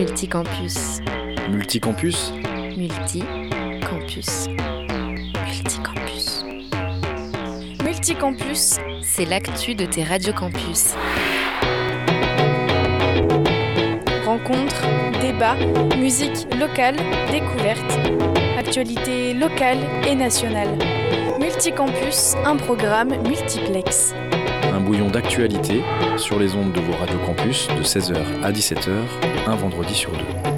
Multicampus. Multicampus Multicampus. Multicampus. Multicampus, c'est l'actu de tes radiocampus. Rencontres, débats, musique locale, découvertes, actualités locales et nationales. Multicampus, un programme multiplex. Bouillon d'actualité sur les ondes de vos radiocampus de 16h à 17h, un vendredi sur deux.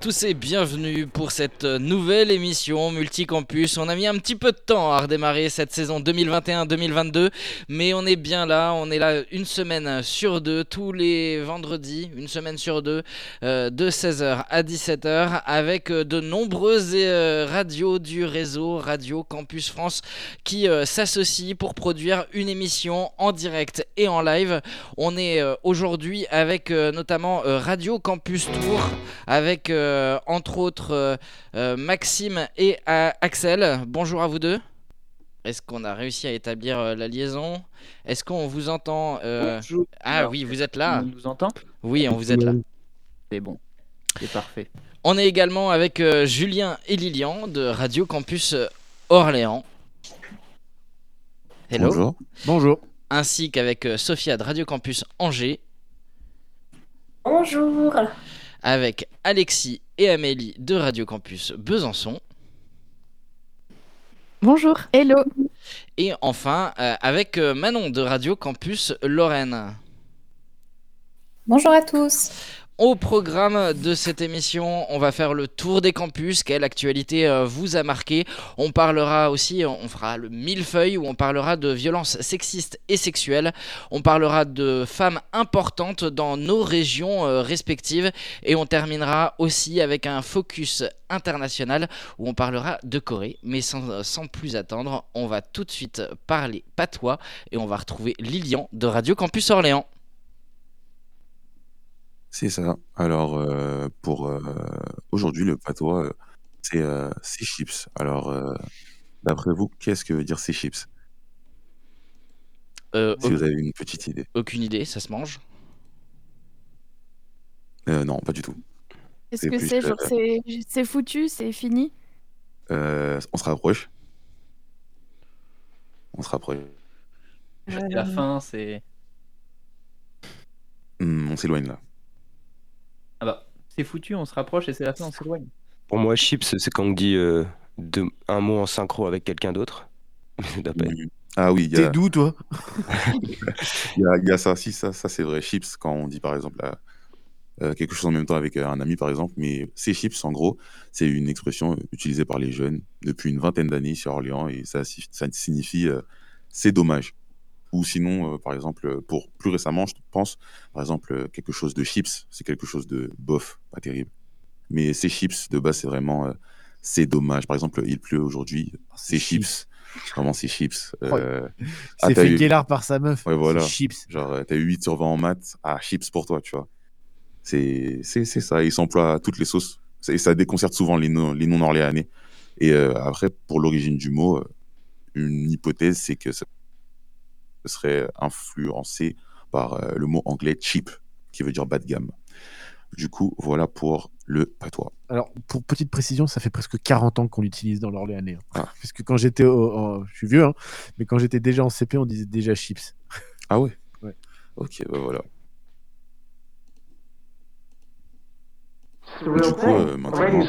Tous et bienvenue pour cette nouvelle émission Multicampus. On a mis un petit peu de temps à redémarrer cette saison 2021-2022, mais on est bien là. On est là une semaine sur deux, tous les vendredis, une semaine sur deux, euh, de 16h à 17h, avec euh, de nombreuses euh, radios du réseau Radio Campus France qui s'associent pour produire une émission en direct et en live. On est aujourd'hui avec notamment Radio Campus Tour, avec entre autres euh, euh, Maxime et euh, Axel. Bonjour à vous deux. Est-ce qu'on a réussi à établir euh, la liaison? Est-ce qu'on vous entend euh. Ah oui, vous êtes là. On nous entend? Oui, on vous êtes là. C'est bon. C'est parfait. On est également avec euh, Julien et Lilian de Radio Campus euh, Orléans. Hello. Bonjour. Bonjour. Ainsi qu'avec euh, Sophia de Radio Campus Angers, Bonjour. Avec Alexis et Amélie de Radio Campus Besançon. Bonjour. Hello. Et enfin, euh, avec euh, Manon de Radio Campus Lorraine. Bonjour à tous. Au programme de cette émission, on va faire le tour des campus, quelle actualité euh, vous a marqué. On parlera aussi, on fera le millefeuille où on parlera de violences sexistes et sexuelles. On parlera de femmes importantes dans nos régions euh, respectives. Et on terminera aussi avec un focus international où on parlera de Corée. Mais sans, sans plus attendre, on va tout de suite parler patois et on va retrouver Lilian de Radio Campus Orléans. C'est ça. Alors, euh, pour euh, aujourd'hui, le patois, euh, c'est euh, c'est chips. Alors, euh, d'après vous, qu'est-ce que veut dire ces chips? Euh, Si vous avez une petite idée. Aucune idée, ça se mange? Euh, non, pas du tout. Qu'est-ce C'est que plus, c'est? Euh, Genre, c'est c'est foutu, c'est fini? Euh, on se rapproche. On se rapproche. C'est la fin, c'est. Hmm, on s'éloigne là. Ah bah, c'est foutu, on se rapproche et c'est la fin, on s'éloigne. Pour moi, chips, c'est quand on dit euh, deux- un mot en synchro avec quelqu'un d'autre. Hmm. Ah oui, il y T'es a, d'où, toi il y a- il y a ça. Si, ça, ça c'est vrai. Chips, quand on dit par exemple euh, euh, quelque chose en même temps avec euh, un ami, par exemple. Mais ces chips, en gros, c'est une expression utilisée par les jeunes depuis une vingtaine d'années sur Orléans et ça, si- ça signifie euh, c'est dommage. Ou sinon, euh, par exemple, euh, pour plus récemment, je pense, par exemple, euh, quelque chose de chips, c'est quelque chose de bof, pas terrible. Mais ces chips, de base, c'est vraiment euh, c'est dommage. Par exemple, il pleut aujourd'hui, c'est chips. Vraiment, c'est chips. Euh, ah, C'est t'as fait eu- Guélard par sa meuf. Ouais, voilà. Chips. Genre, euh, t'as eu 8 sur 20 en maths, ah, chips pour toi, tu vois. C'est c'est- ça, ils s'emploient à toutes les sauces. Et ça déconcerte souvent les non- les non-orléanais. Et après, pour l'origine du mot, une hypothèse, c'est que ça serait influencé par euh, le mot anglais cheap, qui veut dire bas de gamme. Du coup, voilà pour le patois. Alors, pour petite précision, ça fait presque 40 ans qu'on l'utilise dans l'Orléanais. hein. Ah. Parce que quand j'étais au, Je suis vieux, hein, mais quand j'étais déjà en CP, on disait déjà chips. Ah ouais? Ouais. Ok, bah voilà. Du coup, euh, maintenant,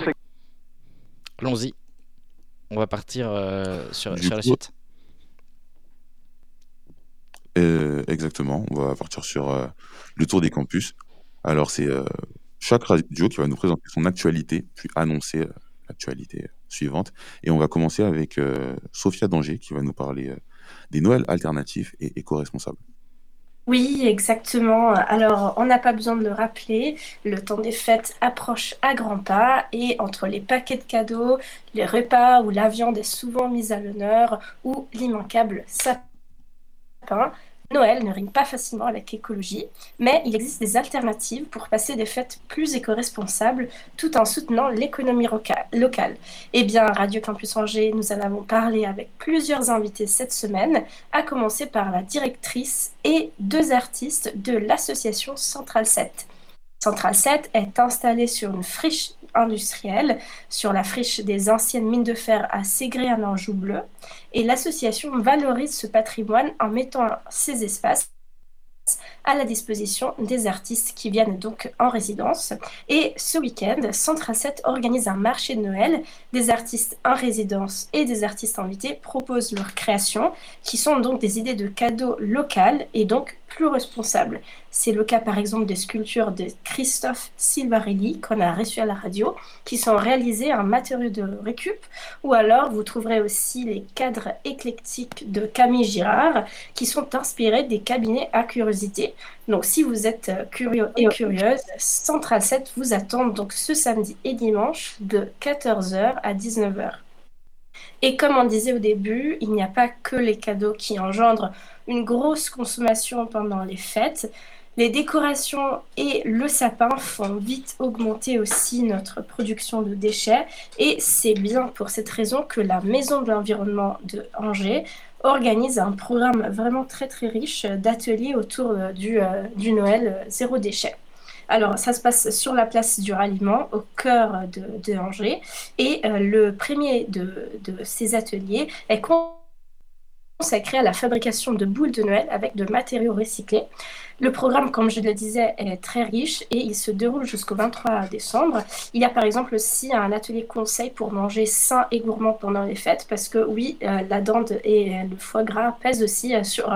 Allons-y. On va partir euh, sur, la suite. Euh, exactement, on va partir sur euh, le tour des campus. Alors, c'est euh, chaque radio qui va nous présenter son actualité, puis annoncer l'actualité suivante. Et on va commencer avec Sophia Danger qui va nous parler des Noëls alternatifs et éco-responsables. Oui, exactement. Alors, on n'a pas besoin de le rappeler, le temps des fêtes approche à grands pas et entre les paquets de cadeaux, les repas où la viande est souvent mise à l'honneur ou l'immanquable sapin, Noël ne rime pas facilement avec écologie, mais il existe des alternatives pour passer des fêtes plus éco-responsables tout en soutenant l'économie locale. Eh bien, Radio Campus Angers, nous en avons parlé avec plusieurs invités cette semaine, à commencer par la directrice et deux artistes de l'association Central 7. Central 7 est installée sur une friche industrielle, sur la friche des anciennes mines de fer à Ségré en Anjou bleu, et l'association valorise ce patrimoine en mettant ces espaces à la disposition des artistes qui viennent donc en résidence. Et ce week-end, Centre 7 organise un marché de Noël. Des artistes en résidence et des artistes invités proposent leurs créations, qui sont donc des idées de cadeaux locales et donc plus responsables. C'est le cas par exemple des sculptures de Christophe Silvarelli qu'on a reçu à la radio, qui sont réalisées en matériaux de récup, ou alors vous trouverez aussi les cadres éclectiques de Camille Girard, qui sont inspirés des cabinets à curiosité. Donc si vous êtes euh, curieux et curieuse, Central 7 vous attend donc ce samedi et dimanche de 14h à 19h. Et comme on disait au début, il n'y a pas que les cadeaux qui engendrent une grosse consommation pendant les fêtes. Les décorations et le sapin font vite augmenter aussi notre production de déchets et c'est bien pour cette raison que la Maison de l'Environnement de Angers organise un programme vraiment très très riche d'ateliers autour du, euh, du Noël euh, zéro déchet. Alors, ça se passe sur la place du ralliement, au cœur de, Angers. Et euh, le premier de, ces ateliers est consacré à la fabrication de boules de Noël avec de matériaux recyclés. Le programme, comme je le disais, est très riche et il se déroule jusqu'au 23 décembre. Il y a par exemple aussi un atelier conseil pour manger sain et gourmand pendant les fêtes parce que oui, euh, la dinde et le foie gras pèsent aussi euh, sur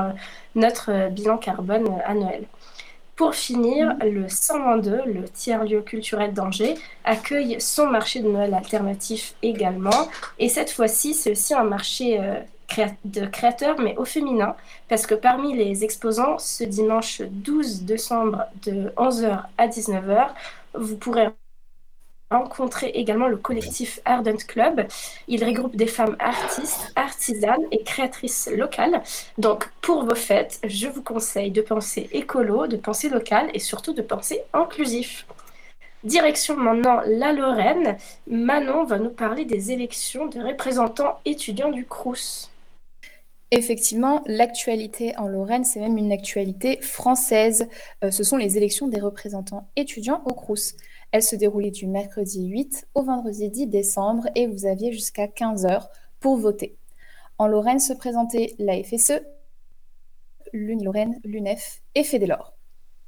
notre bilan carbone à Noël. Pour finir, le 122, le tiers-lieu culturel d'Angers, accueille son marché de Noël alternatif également. Et cette fois-ci, c'est aussi un marché euh, de créateurs, mais au féminin, parce que parmi les exposants, ce dimanche 12 décembre de 11h à 19h, vous pourrez rencontrer également le collectif Ardent Club. Il regroupe des femmes artistes, artisanes et créatrices locales. Donc, pour vos fêtes, je vous conseille de penser écolo, de penser local et surtout de penser inclusif. Direction maintenant la Lorraine. Manon va nous parler des élections de représentants étudiants du CRUS. Effectivement, l'actualité en Lorraine, c'est même une actualité française. Euh, ce sont les élections des représentants étudiants au CRUS. Elle se déroulait du mercredi 8 au vendredi 10 décembre et vous aviez jusqu'à 15h pour voter. En Lorraine se présentaient la FSE, l'UNI-Lorraine, l'UNEF et Fédélor.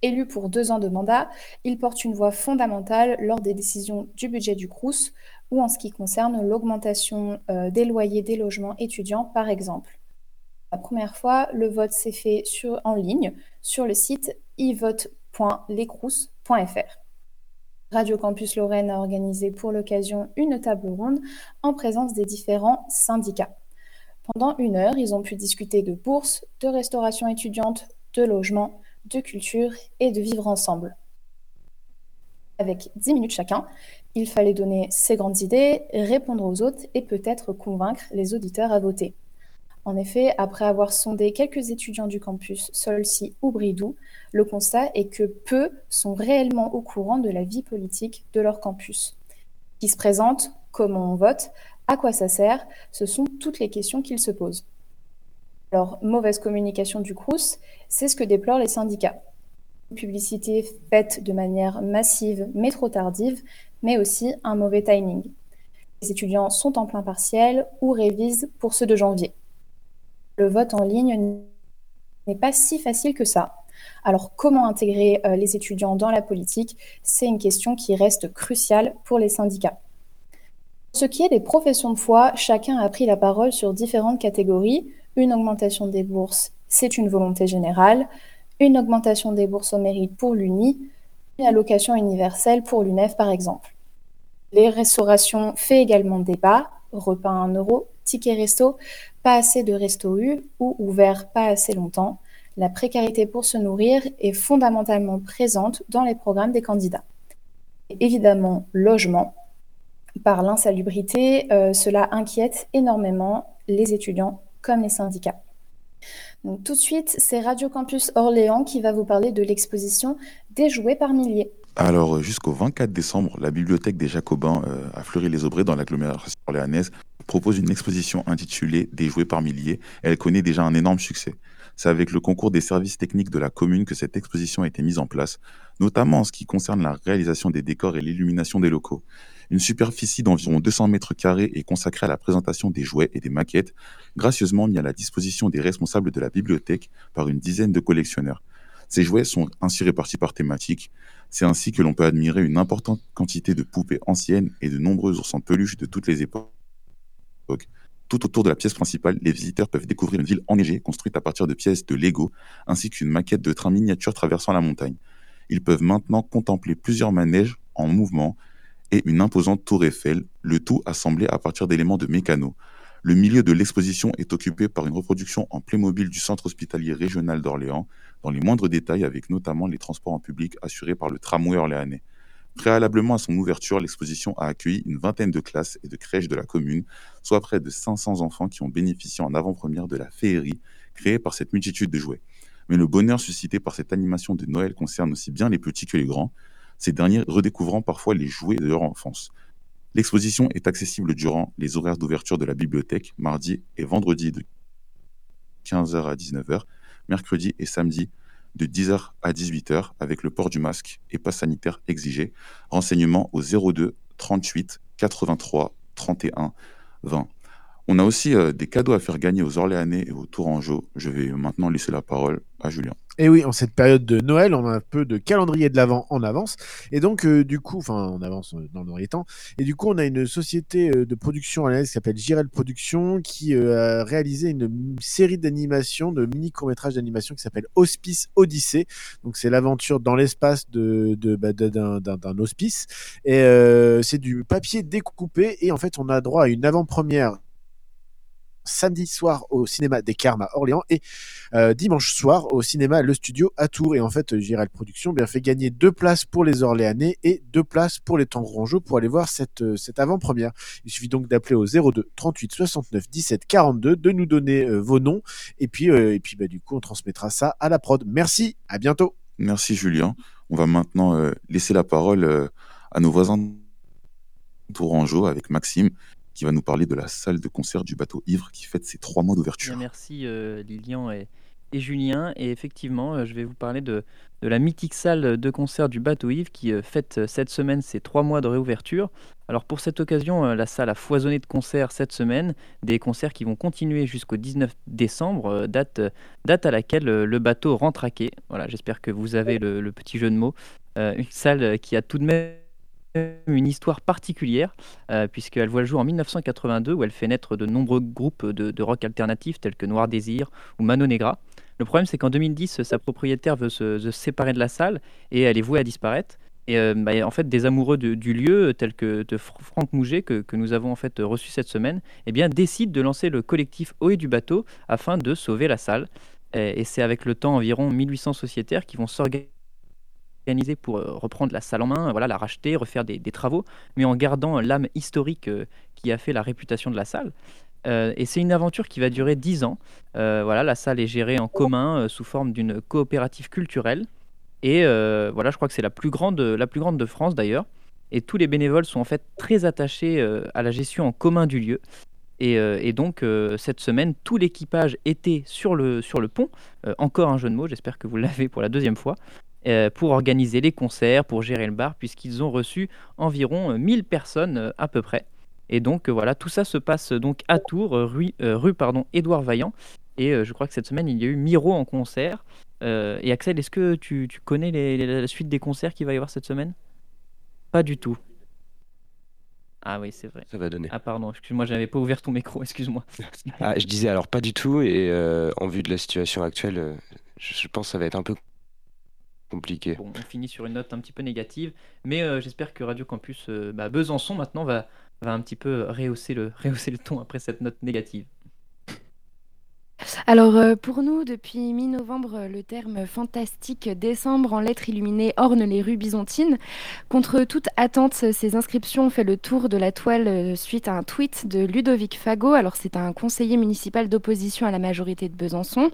Élu pour deux ans de mandat, il porte une voix fondamentale lors des décisions du budget du CRUS ou en ce qui concerne l'augmentation euh, des loyers des logements étudiants, par exemple. La première fois, le vote s'est fait en ligne sur le site evote.lecrous.fr. Radio Campus Lorraine a organisé pour l'occasion une table ronde en présence des différents syndicats. Pendant une heure, ils ont pu discuter de bourses, de restauration étudiante, de logement, de culture et de vivre ensemble. Avec 10 minutes chacun, il fallait donner ses grandes idées, répondre aux autres et peut-être convaincre les auditeurs à voter. En effet, après avoir sondé quelques étudiants du campus Solcy ou Bridou, le constat est que peu sont réellement au courant de la vie politique de leur campus. Qui se présente, comment on vote, à quoi ça sert, ce sont toutes les questions qu'ils se posent. Alors, mauvaise communication du CRUS, c'est ce que déplorent les syndicats. publicité faite de manière massive mais trop tardive, mais aussi un mauvais timing. Les étudiants sont en plein partiel ou révisent pour ceux de janvier le vote en ligne n'est pas si facile que ça. Alors comment intégrer euh, les étudiants dans la politique? C'est une question qui reste cruciale pour les syndicats. Pour ce qui est des professions de foi, chacun a pris la parole sur différentes catégories. Une augmentation des bourses, c'est une volonté générale. Une augmentation des bourses au mérite pour l'UNI. Une allocation universelle pour l'UNEF, par exemple. Les restaurations fait également débat. Repas à 1 euro, ticket resto, pas assez de resto U ou ouvert pas assez longtemps, la précarité pour se nourrir est fondamentalement présente dans les programmes des candidats. évidemment, logement. Par l'insalubrité, euh, cela inquiète énormément les étudiants comme les syndicats. Tout de suite, c'est Radio Campus Orléans qui va vous parler de l'exposition Des jouets par milliers. Alors, jusqu'au 24 décembre, la bibliothèque des Jacobins euh, à Fleury-les-Aubrais, dans l'agglomération orléanaise, propose une exposition intitulée Des jouets par milliers. Elle connaît déjà un énorme succès. C'est avec le concours des services techniques de la commune que cette exposition a été mise en place, notamment en ce qui concerne la réalisation des décors et l'illumination des locaux. Une superficie d'environ 200 mètres carrés est consacrée à la présentation des jouets et des maquettes, gracieusement mis à la disposition des responsables de la bibliothèque par une dizaine de collectionneurs. Ces jouets sont ainsi répartis par thématique. C'est ainsi que l'on peut admirer une importante quantité de poupées anciennes et de nombreux ours en peluche de toutes les époques. Tout autour de la pièce principale, les visiteurs peuvent découvrir une ville enneigée construite à partir de pièces de Lego, ainsi qu'une maquette de train miniature traversant la montagne. Ils peuvent maintenant contempler plusieurs manèges en mouvement et une imposante tour Eiffel, le tout assemblé à partir d'éléments de mécano. Le milieu de l'exposition est occupé par une reproduction en Playmobil du centre hospitalier régional d'Orléans, dans les moindres détails avec notamment les transports en public assurés par le tramway orléanais. Préalablement à son ouverture, l'exposition a accueilli une vingtaine de classes et de crèches de la commune, soit près de 500 enfants qui ont bénéficié en avant-première de la féerie créée par cette multitude de jouets. Mais le bonheur suscité par cette animation de Noël concerne aussi bien les petits que les grands, ces derniers redécouvrant parfois les jouets de leur enfance. L'exposition est accessible durant les horaires d'ouverture de la bibliothèque, mardi et vendredi de 15h à 19h, mercredi et samedi de 10h à 18h avec le port du masque et pas sanitaire exigé. Renseignements au 02 38 83 31 20. On a aussi euh, des cadeaux à faire gagner aux Orléanais et aux Tourangeaux. Je vais maintenant laisser la parole à Julien. Et oui, en cette période de Noël, on a un peu de calendrier de l'Avent en avance. Et donc, euh, du coup, enfin, on avance euh, dans le temps. Et du coup, on a une société euh, de production orléanaise qui s'appelle Girel Productions qui euh, a réalisé une série d'animations, de mini courts-métrages d'animation qui s'appelle Hospice Odyssée. Donc, c'est l'aventure dans l'espace de, de, bah, d'un hospice. Et euh, c'est du papier découpé. Et en fait, on a droit à une avant-première samedi soir au cinéma des Carmes à Orléans et euh, dimanche soir au cinéma Le Studio à Tours. Et en fait, Girel Productions bien fait gagner deux places pour les Orléanais et deux places pour les Tangrongeaux pour aller voir cette, euh, cette avant-première. Il suffit donc d'appeler au 02 38 69 17 42, de nous donner euh, vos noms et puis, et puis bah, du coup, on transmettra ça à la prod. Merci, à bientôt. Merci Julien. On va maintenant laisser la parole à nos voisins tourangeaux avec Maxime qui va nous parler de la salle de concert du bateau ivre qui fête ses trois mois d'ouverture. merci euh, Lilian et, et Julien. Et effectivement, euh, je vais vous parler de, de la mythique salle de concert du Bateau Yves qui euh, fête euh, cette semaine ses trois mois de réouverture. Alors pour cette occasion, euh, la salle a foisonné de concerts cette semaine, des concerts qui vont continuer jusqu'au 19 décembre, euh, date, date à laquelle euh, le bateau rentre à quai. Voilà, j'espère que vous avez le, le petit jeu de mots. Euh, une salle qui a tout de même une histoire particulière, euh, puisqu'elle voit le jour en 1982, où elle fait naître de nombreux groupes de, rock alternatif, tels que Noir Désir ou Mano Negra. Le problème, c'est qu'en 2010, sa propriétaire veut se, séparer de la salle, et elle est vouée à disparaître. Et euh, bah, en fait, des amoureux du lieu, tels que de Fr- Franck Mouget, que, nous avons en fait reçu cette semaine, eh bien, décident de lancer le collectif Haut du bateau afin de sauver la salle. Et c'est avec le temps environ 1800 sociétaires qui vont s'organiser pour euh, reprendre la salle en main, euh, voilà, la racheter, refaire des, travaux, mais en gardant l'âme historique euh, qui a fait la réputation de la salle. Euh, et c'est une aventure qui va durer 10 ans. Euh, voilà, la salle est gérée en commun euh, sous forme d'une coopérative culturelle. Et euh, voilà, je crois que c'est la plus grande, la plus grande de France d'ailleurs. Et tous les bénévoles sont en fait très attachés euh, à la gestion en commun du lieu. Et, euh, donc, euh, cette semaine, tout l'équipage était sur le, sur le pont. Euh, encore un jeu de mots, j'espère que vous l'avez pour la deuxième fois. Euh, pour organiser les concerts, pour gérer le bar, puisqu'ils ont reçu environ euh, 1000 personnes euh, à peu près. Et donc, euh, voilà, tout ça se passe euh, donc à Tours, euh, rue, euh, rue pardon, Édouard Vaillant. Et euh, je crois que cette semaine, il y a eu Miro en concert. Euh, et Axel, est-ce que tu, tu connais les- les- la suite des concerts qu'il va y avoir cette semaine? Pas du tout. Ah oui, c'est vrai. Ça va donner. Ah pardon, excuse-moi, j'avais pas ouvert ton micro, excuse-moi. Ah, je disais alors pas du tout, et euh, en vue de la situation actuelle, euh, je, je pense que ça va être un peu compliqué. Bon, on finit sur une note un petit peu négative, mais euh, j'espère que Radio Campus euh, bah, Besançon maintenant va, un petit peu rehausser le ton après cette note négative. Alors euh, pour nous, depuis mi-novembre, le terme fantastique décembre en lettres illuminées orne les rues byzantines. Contre toute attente, ces inscriptions ont fait le tour de la toile euh, suite à un tweet de Ludovic Fago. Alors c'est un conseiller municipal d'opposition à la majorité de Besançon.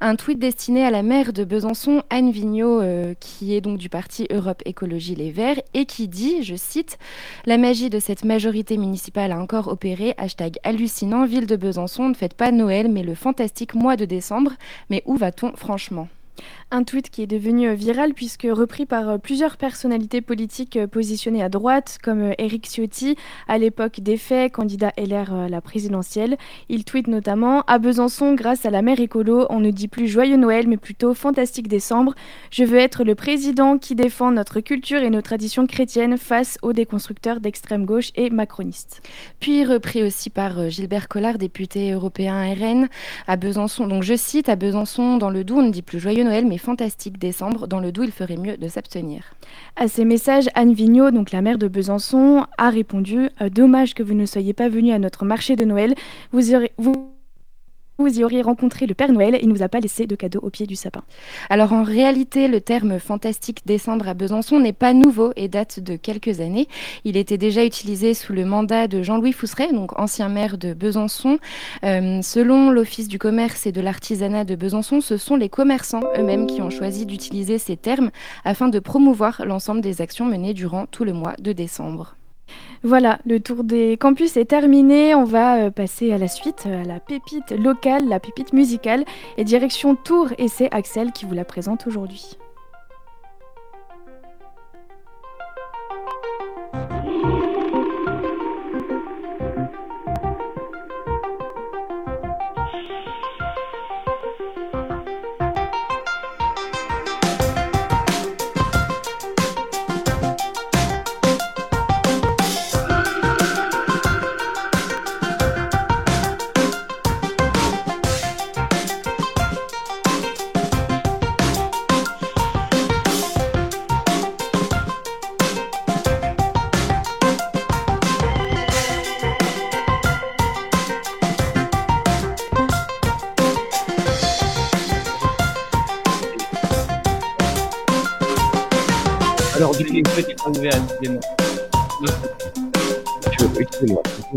Un tweet destiné à la maire de Besançon, Anne Vigneault, euh, qui est donc du parti Europe Écologie Les Verts, et qui dit, je cite, La magie de cette majorité municipale a encore opéré. Hashtag hallucinant, ville de Besançon, ne faites pas Noël, mais le fantastique mois de décembre. Mais où va-t-on franchement? Un tweet qui est devenu euh, viral puisque repris par euh, plusieurs personnalités politiques euh, positionnées à droite, comme Éric Ciotti, à l'époque des faits, candidat LR à la présidentielle. Il tweet notamment À Besançon, grâce à la mère écolo, on ne dit plus joyeux Noël, mais plutôt fantastique décembre. Je veux être le président qui défend notre culture et nos traditions chrétiennes face aux déconstructeurs d'extrême gauche et macronistes. Puis repris aussi par Gilbert Collard, député européen RN, à Besançon. Donc je cite À Besançon, dans le Doubs, on ne dit plus joyeux mais fantastique décembre. Dans le doux, il ferait mieux de s'abstenir. À ces messages, Anne Vigneault, donc la maire de Besançon, a répondu euh, Dommage que vous ne soyez pas venu à notre marché de Noël. Vous, aurez, vous vous y auriez rencontré le Père Noël, il ne nous a pas laissé de cadeau au pied du sapin. Alors en réalité, le terme fantastique décembre à Besançon n'est pas nouveau et date de quelques années. Il était déjà utilisé sous le mandat de Jean-Louis Fousseret, donc ancien maire de Besançon. Euh, selon l'Office du commerce et de l'artisanat de Besançon, ce sont les commerçants eux-mêmes qui ont choisi d'utiliser ces termes afin de promouvoir l'ensemble des actions menées durant tout le mois de décembre. Voilà, le tour des campus est terminé. On va euh, passer à la suite, à la pépite locale, la pépite musicale. Et direction Tours, et c'est Axel qui vous la présente aujourd'hui.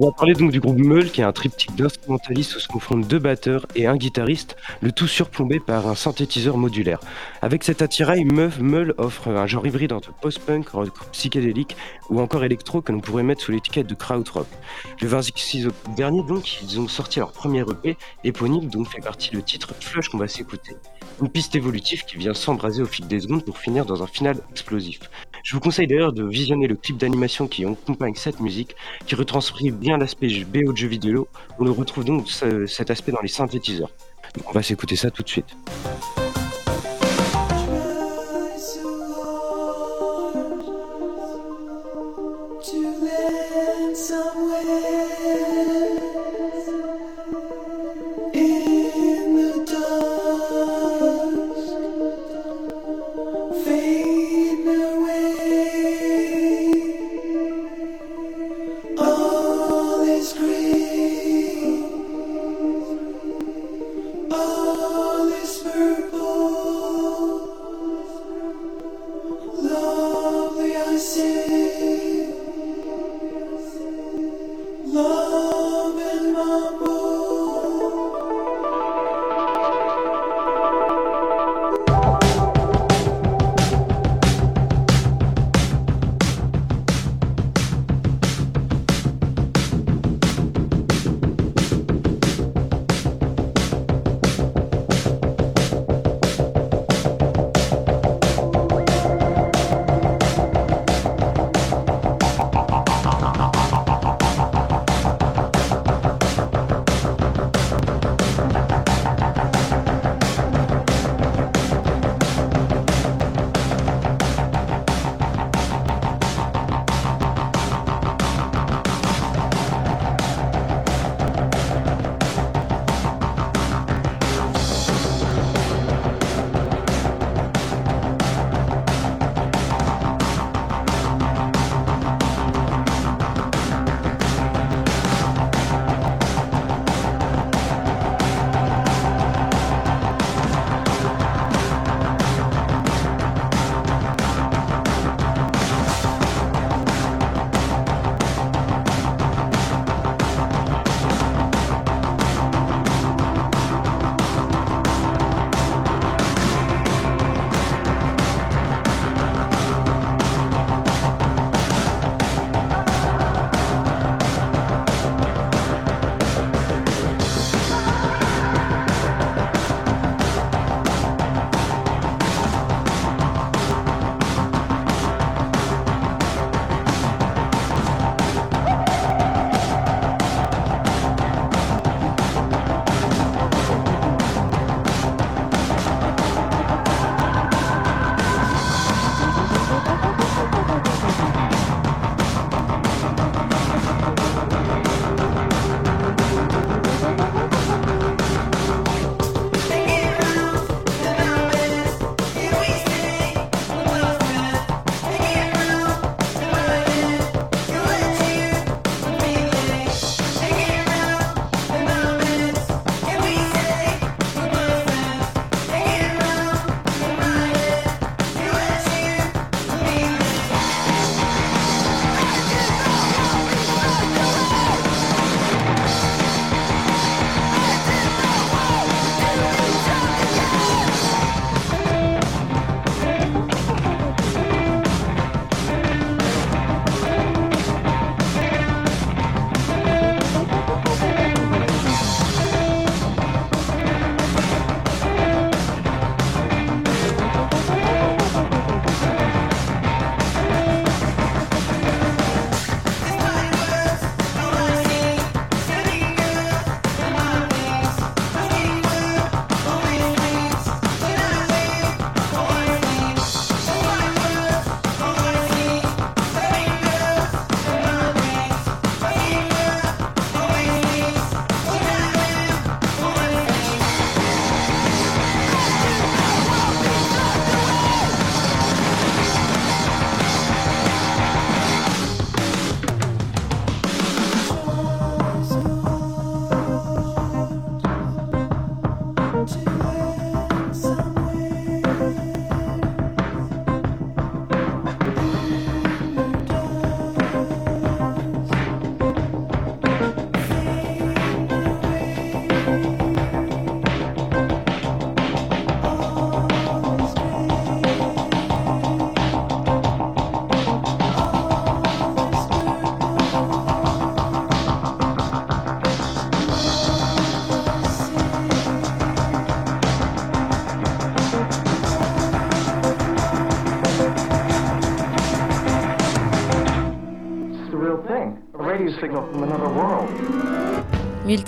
On va parler donc du groupe Meul, qui est un triptyque d'instrumentalistes où se confrontent deux batteurs et un guitariste, le tout surplombé par un synthétiseur modulaire. Avec cet attirail, Meul offre un genre hybride entre post-punk, rock psychédélique ou encore électro que l'on pourrait mettre sous l'étiquette de krautrock. Le 26 octobre dernier, donc, ils ont sorti leur premier EP, éponyme, dont fait partie le titre Flush qu'on va s'écouter. Une piste évolutive qui vient s'embraser au fil des secondes pour finir dans un final explosif. Je vous conseille d'ailleurs de visionner le clip d'animation qui accompagne cette musique, qui retranscrit bien l'aspect BO de jeu vidéo. On le retrouve donc cet aspect dans les synthétiseurs. Donc on va s'écouter ça tout de suite.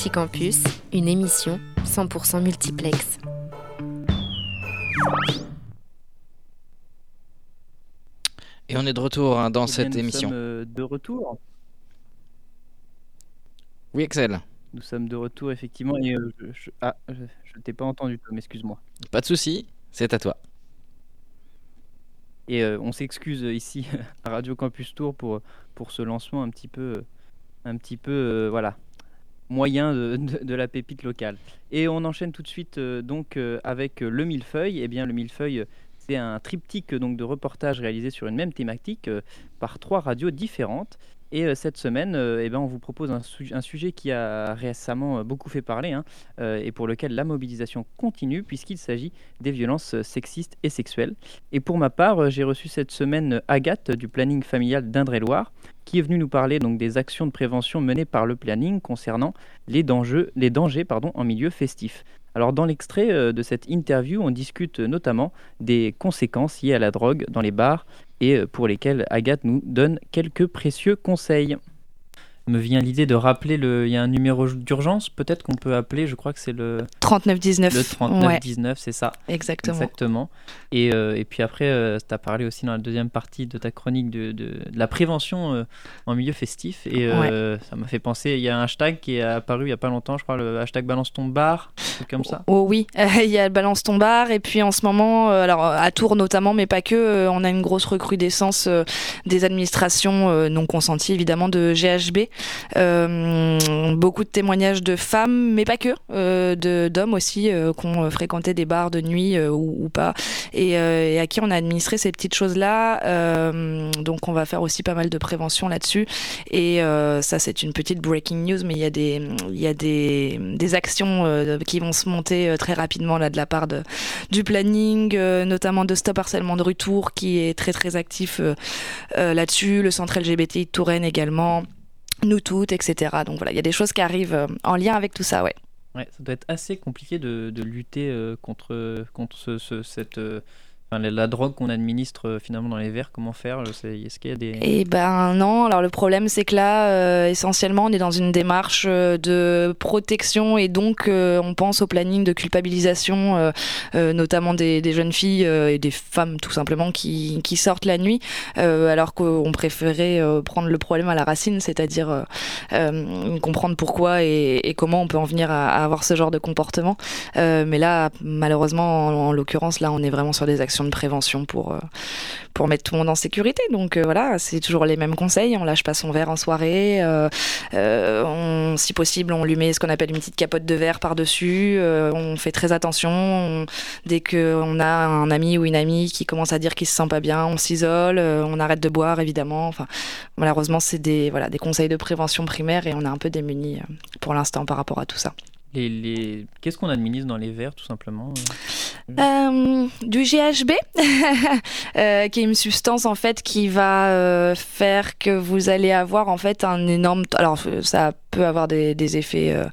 Multicampus, une émission 100% multiplex. Et on est de retour hein, dans Eh cette nous émission. sommes, euh, de retour. Oui, Axel. Nous sommes de retour, effectivement. Et, euh, je, je- ah, je, je t'ai pas entendu, Tom, excuse-moi. Pas de souci, c'est à toi. Et euh, on s'excuse ici à Radio Campus Tour pour, pour ce lancement un petit peu, un petit peu euh, voilà, moyen de, la pépite locale. Et on enchaîne tout de suite euh, donc euh, avec euh, le millefeuille. Eh bien, le millefeuille, c'est un triptyque donc de reportages réalisés sur une même thématique par trois radios différentes. Et cette semaine, eh ben, on vous propose un, un sujet qui a récemment beaucoup fait parler hein, et pour lequel la mobilisation continue puisqu'il s'agit des violences sexistes et sexuelles. Et pour ma part, j'ai reçu cette semaine Agathe du planning familial d'Indre-et-Loire qui est venue nous parler donc des actions de prévention menées par le planning concernant les dangers, en milieu festif. Alors dans l'extrait euh, de cette interview, on discute notamment des conséquences liées à la drogue dans les bars et euh, pour lesquelles Agathe nous donne quelques précieux conseils. Me vient l'idée de rappeler le. Il y a un numéro d'urgence, peut-être qu'on peut appeler, je crois que c'est le. 3919. Le 3919, c'est ça. Exactement. Exactement. Et, euh, et puis après, tu as parlé aussi dans la deuxième partie de ta chronique de, de- de la prévention euh, en milieu festif. Et euh, ça m'a fait penser, il y a un hashtag qui est apparu il n'y a pas longtemps, je crois, le hashtag balance ton bar, comme ça. Oh oui, il y a Balance ton bar et puis en ce moment, euh, alors à Tours notamment, mais pas que, euh, on a une grosse recrudescence euh, des administrations euh, non consenties évidemment de GHB. Euh, beaucoup de témoignages de femmes, mais pas que, euh, de d'hommes aussi euh, qui ont fréquenté des bars de nuit ou, pas et, à qui on a administré ces petites choses-là. Donc on va faire aussi pas mal de prévention là-dessus. Et ça c'est une petite breaking news, mais il y a des, y a des, des actions qui vont se monter très rapidement là de la part de, du planning, notamment de Stop Harcèlement de Retour qui est très très actif là-dessus, le centre LGBTI de Touraine également. Nous toutes, etc. Donc voilà, il y a des choses qui arrivent euh, en lien avec tout ça, ouais. Ouais, ça doit être assez compliqué de, de lutter euh, contre, contre ce, ce- cette, euh, la, drogue qu'on administre euh, finalement dans les verres. Comment faire euh, Est-ce qu'il y a des. Eh ben non, alors le problème c'est que là, euh, essentiellement, on est dans une démarche de protection et donc on pense au planning de culpabilisation, notamment des, jeunes filles et des femmes tout simplement qui, sortent la nuit, alors qu'on préférait prendre le problème à la racine, c'est-à-dire comprendre pourquoi et, comment on peut en venir à, avoir ce genre de comportement. Mais là, malheureusement, en, en l'occurrence, là, on est vraiment sur des actions de prévention pour, euh, pour mettre tout le monde en sécurité. Donc euh, voilà, c'est toujours les mêmes conseils. On lâche pas son verre en soirée. euh, on, si possible, on lui met ce qu'on appelle une petite capote de verre par-dessus. on fait très attention. On- dès qu'on a un ami ou une amie qui commence à dire qu'il se sent pas bien, on s'isole, on arrête de boire évidemment. Enfin, malheureusement, c'est des, voilà, des conseils de prévention primaire et on est un peu démunis pour l'instant par rapport à tout ça. Les, les... Qu'est-ce qu'on administre dans les verres, tout simplement euh Euh, du GHB, euh, qui est une substance en fait qui va faire que vous allez avoir en fait un énorme. Alors ça peut avoir des, des effets euh,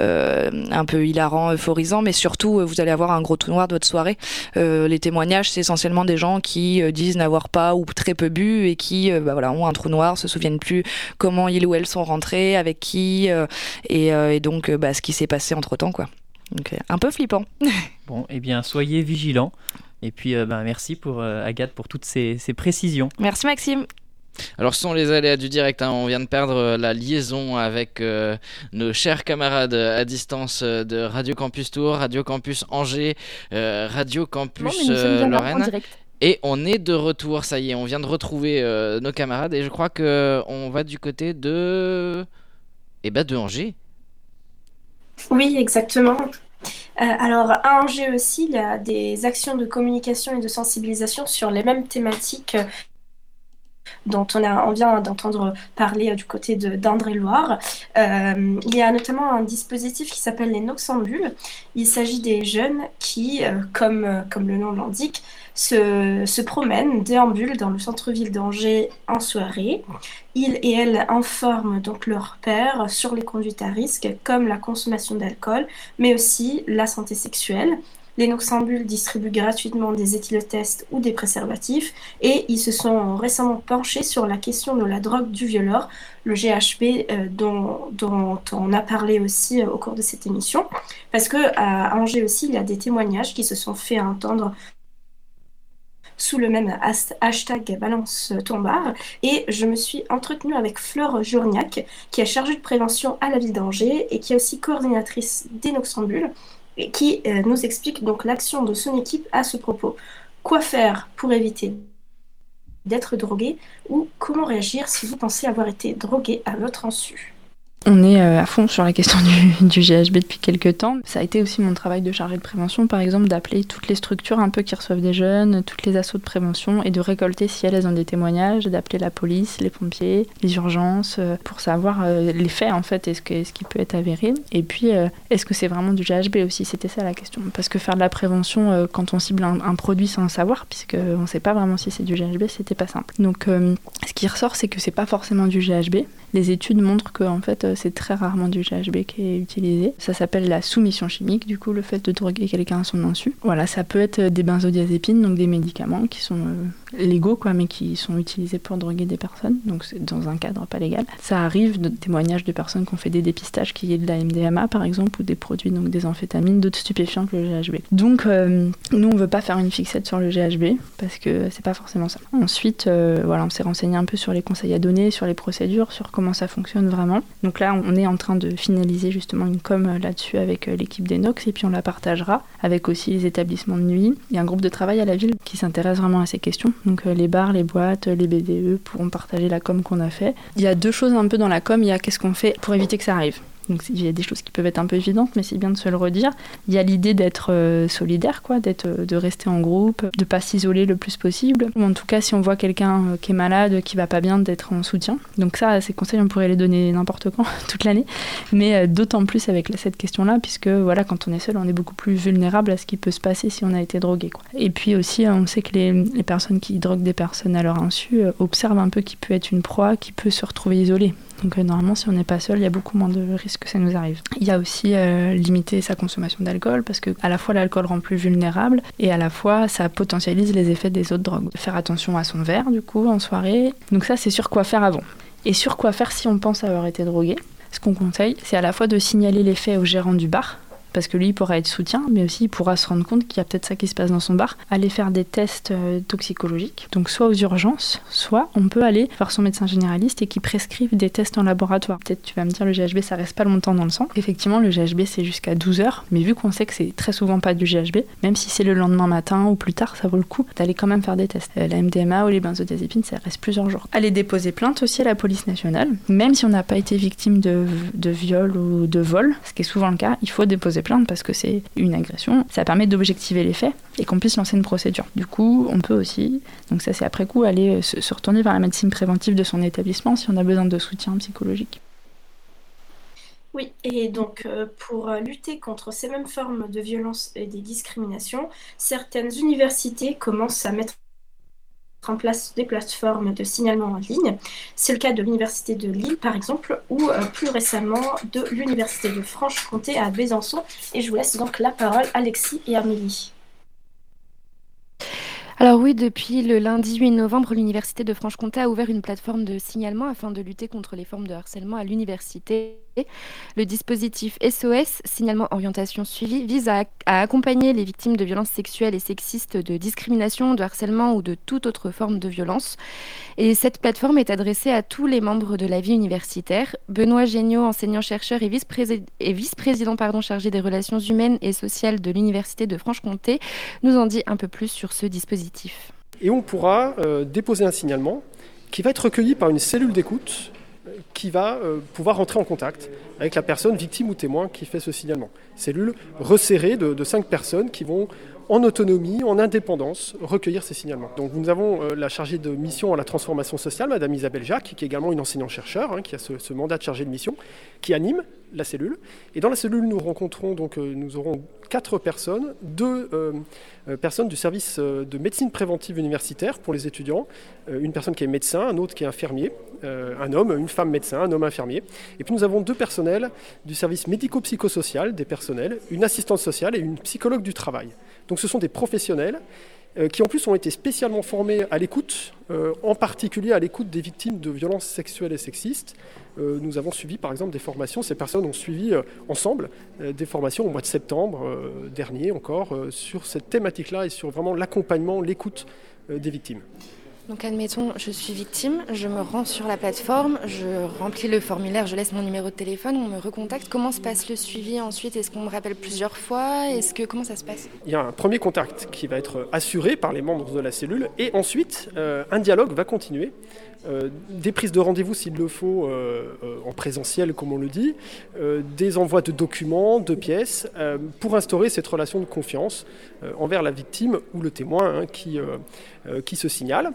euh, un peu hilarants, euphorisants, mais surtout euh, vous allez avoir un gros tout noir de votre soirée. Euh, les témoignages, c'est essentiellement des gens qui disent n'avoir pas ou très peu bu et qui euh, bah, voilà, ont un trou noir, se souviennent plus comment ils ou elles sont rentrés, avec qui, euh, et, euh, et donc bah, ce qui s'est passé entre temps quoi. Donc euh, un peu flippant. Bon, eh bien, soyez vigilants. Et puis, euh, ben, merci pour euh, Agathe pour toutes ces, ces précisions. Merci Maxime. Alors ce sont les aléas du direct, hein. on vient de perdre euh, la liaison avec euh, nos chers camarades euh, à distance de Radio Campus Tours, Radio Campus Angers, euh, Radio Campus Non, euh, Lorraine. direct. Et on est de retour, ça y est, on vient de retrouver euh, nos camarades et je crois que on va du côté de... Eh ben de Angers. Oui, exactement. Euh, alors, à Angers aussi, il y a des actions de communication et de sensibilisation sur les mêmes thématiques euh, dont on, a, vient d'entendre parler euh, du côté d'Indre-et-Loire. Euh, il y a notamment un dispositif qui s'appelle les Noxambules. Il s'agit des jeunes qui, euh, comme, comme le nom l'indique, se, se promènent, déambulent dans le centre-ville d'Angers en soirée. Ils et elles informent donc leur père sur les conduites à risque, comme la consommation d'alcool, mais aussi la santé sexuelle. Les noxambules distribuent gratuitement des éthylotests ou des préservatifs et ils se sont récemment penchés sur la question de la drogue du violeur, le GHB euh, dont, on a parlé aussi euh, au cours de cette émission. Parce que à Angers aussi, il y a des témoignages qui se sont fait entendre sous le même hashtag Balance Tombard. Et je me suis entretenue avec Fleur Journiac, qui est chargée de prévention à la ville d'Angers et qui est aussi coordinatrice des Noxambules qui euh, nous explique donc l'action de son équipe à ce propos. Quoi faire pour éviter d'être drogué ou comment réagir si vous pensez avoir été drogué à votre insu? On est euh, à fond sur la question du, GHB depuis quelques temps. Ça a été aussi mon travail de chargé de prévention, par exemple, d'appeler toutes les structures un peu qui reçoivent des jeunes, toutes les assauts de prévention et de récolter si elles ont des témoignages, d'appeler la police, les pompiers, les urgences euh, pour savoir euh, les faits en fait, est-ce, que, ce qui peut être avéré. Et puis, est-ce que c'est vraiment du GHB aussi? C'était ça la question. Parce que faire de la prévention quand on cible un, produit sans le savoir, puisqu'on ne sait pas vraiment si c'est du GHB, c'était pas simple. Donc, ce qui ressort, c'est que c'est pas forcément du GHB. Les études montrent que en fait, c'est très rarement du GHB qui est utilisé. Ça s'appelle la soumission chimique, du coup, le fait de droguer quelqu'un à son insu. Voilà, ça peut être des benzodiazépines, donc des médicaments qui sont euh, légaux, quoi, mais qui sont utilisés pour droguer des personnes, donc c'est dans un cadre pas légal. Ça arrive de témoignages de personnes qui ont fait des dépistages qui est de la MDMA, par exemple, ou des produits, donc des amphétamines, d'autres stupéfiants que le GHB. Donc, euh, nous, on veut pas faire une fixette sur le GHB, parce que c'est pas forcément ça. Ensuite, euh, voilà, on s'est renseigné un peu sur les conseils à donner, sur les procédures, sur comment ça fonctionne vraiment. Donc là, on est en train de finaliser justement une com euh, là-dessus avec euh, l'équipe d'Enox et puis on la partagera avec aussi les établissements de nuit. Il y a un groupe de travail à la ville qui s'intéresse vraiment à ces questions. Donc euh, les bars, les boîtes, les BDE pourront partager la com qu'on a fait. Il y a deux choses un peu dans la com. Il y a qu'est-ce qu'on fait pour éviter que ça arrive. Donc il y a des choses qui peuvent être un peu évidentes, mais c'est bien de se le redire. Il y a l'idée d'être euh, solidaire, quoi, d'être, euh, de rester en groupe, de pas s'isoler le plus possible. Ou en tout cas, si on voit quelqu'un euh, qui est malade, qui va pas bien, d'être en soutien. Donc ça, ces conseils, on pourrait les donner n'importe quand, toute l'année, mais d'autant plus avec cette question-là, puisque voilà, quand on est seul, on est beaucoup plus vulnérable à ce qui peut se passer si on a été drogué. Quoi. Et puis aussi, on sait que les, les personnes qui droguent des personnes à leur insu observent un peu qui peut être une proie, qui peut se retrouver isolée. Donc euh, normalement, si on n'est pas seul, il y a beaucoup moins de risques que ça nous arrive. Il y a aussi euh, limiter sa consommation d'alcool parce que à la fois l'alcool rend plus vulnérable et à la fois ça potentialise les effets des autres drogues. Faire attention à son verre du coup en soirée. Donc ça, c'est sur quoi faire avant. Et sur quoi faire si on pense avoir été drogué? Ce qu'on conseille, c'est à la fois de signaler les faits au gérant du bar parce que lui il pourra être soutien, mais aussi il pourra se rendre compte qu'il y a peut-être ça qui se passe dans son bar, aller faire des tests euh, toxicologiques, donc soit aux urgences, soit on peut aller voir son médecin généraliste et qui prescrive des tests en laboratoire. Peut-être tu vas me dire le GHB ça reste pas longtemps dans le sang. Effectivement, le GHB c'est jusqu'à 12 heures, mais vu qu'on sait que c'est très souvent pas du GHB, même si c'est le lendemain matin ou plus tard, ça vaut le coup d'aller quand même faire des tests. Euh, la MDMA ou les benzodiazépines, ça reste plusieurs jours. Aller déposer plainte aussi à la police nationale, même si on n'a pas été victime de, de viol ou de vol, ce qui est souvent le cas, il faut déposer plainte parce que c'est une agression. Ça permet d'objectiver les faits et qu'on puisse lancer une procédure. Du coup, on peut aussi, donc ça c'est après coup, aller se, retourner vers la médecine préventive de son établissement si on a besoin de soutien psychologique. Oui, et donc euh, pour euh, lutter contre ces mêmes formes de violence et des discriminations, certaines universités commencent à mettre en place des plateformes de signalement en ligne. C'est le cas de l'Université de Lille, par exemple, ou euh, plus récemment de l'Université de Franche-Comté à Besançon. Et je vous laisse donc la parole, Alexis et Amélie. Alors oui, depuis le lundi 8 novembre, l'Université de Franche-Comté a ouvert une plateforme de signalement afin de lutter contre les formes de harcèlement à l'université. Le dispositif SOS, signalement orientation suivie, vise à, accompagner les victimes de violences sexuelles et sexistes, de discrimination, de harcèlement ou de toute autre forme de violence. Et cette plateforme est adressée à tous les membres de la vie universitaire. Benoît Géniaud, enseignant-chercheur et vice-président chargé des relations humaines et sociales de l'Université de Franche-Comté, nous en dit un peu plus sur ce dispositif. Et on pourra euh, déposer un signalement qui va être recueilli par une cellule d'écoute qui va euh, pouvoir rentrer en contact avec la personne victime ou témoin qui fait ce signalement. Cellule resserrée de, cinq personnes qui vont en autonomie, en indépendance, recueillir ces signalements. Donc nous avons euh, la chargée de mission à la transformation sociale, Madame Isabelle Jacques, qui est également une enseignante-chercheur, hein, qui a ce, mandat de chargée de mission, qui anime la cellule. Et dans la cellule, nous rencontrons donc, euh, nous aurons quatre personnes, deux euh, personnes du service de médecine préventive universitaire pour les étudiants, une personne qui est médecin, un autre qui est infirmier, un homme, une femme médecin, un homme infirmier. Et puis nous avons deux personnels du service médico-psychosocial, des personnels, une assistante sociale et une psychologue du travail. Donc ce sont des professionnels euh, qui en plus ont été spécialement formés à l'écoute, euh, en particulier à l'écoute des victimes de violences sexuelles et sexistes. Euh, nous avons suivi par exemple des formations, ces personnes ont suivi ensemble des formations au mois de septembre dernier encore sur cette thématique-là et sur vraiment l'accompagnement, l'écoute des victimes. Donc admettons, je suis victime, je me rends sur la plateforme, je remplis le formulaire, je laisse mon numéro de téléphone, on me recontacte. Comment se passe le suivi ensuite? Est-ce qu'on me rappelle plusieurs fois? Est-ce que comment ça se passe? Il y a un premier contact qui va être assuré par les membres de la cellule et ensuite euh, un dialogue va continuer. Euh, des prises de rendez-vous s'il le faut euh, en présentiel comme on le dit, des envois de documents, de pièces, pour instaurer cette relation de confiance envers la victime ou le témoin hein, qui, qui se signale.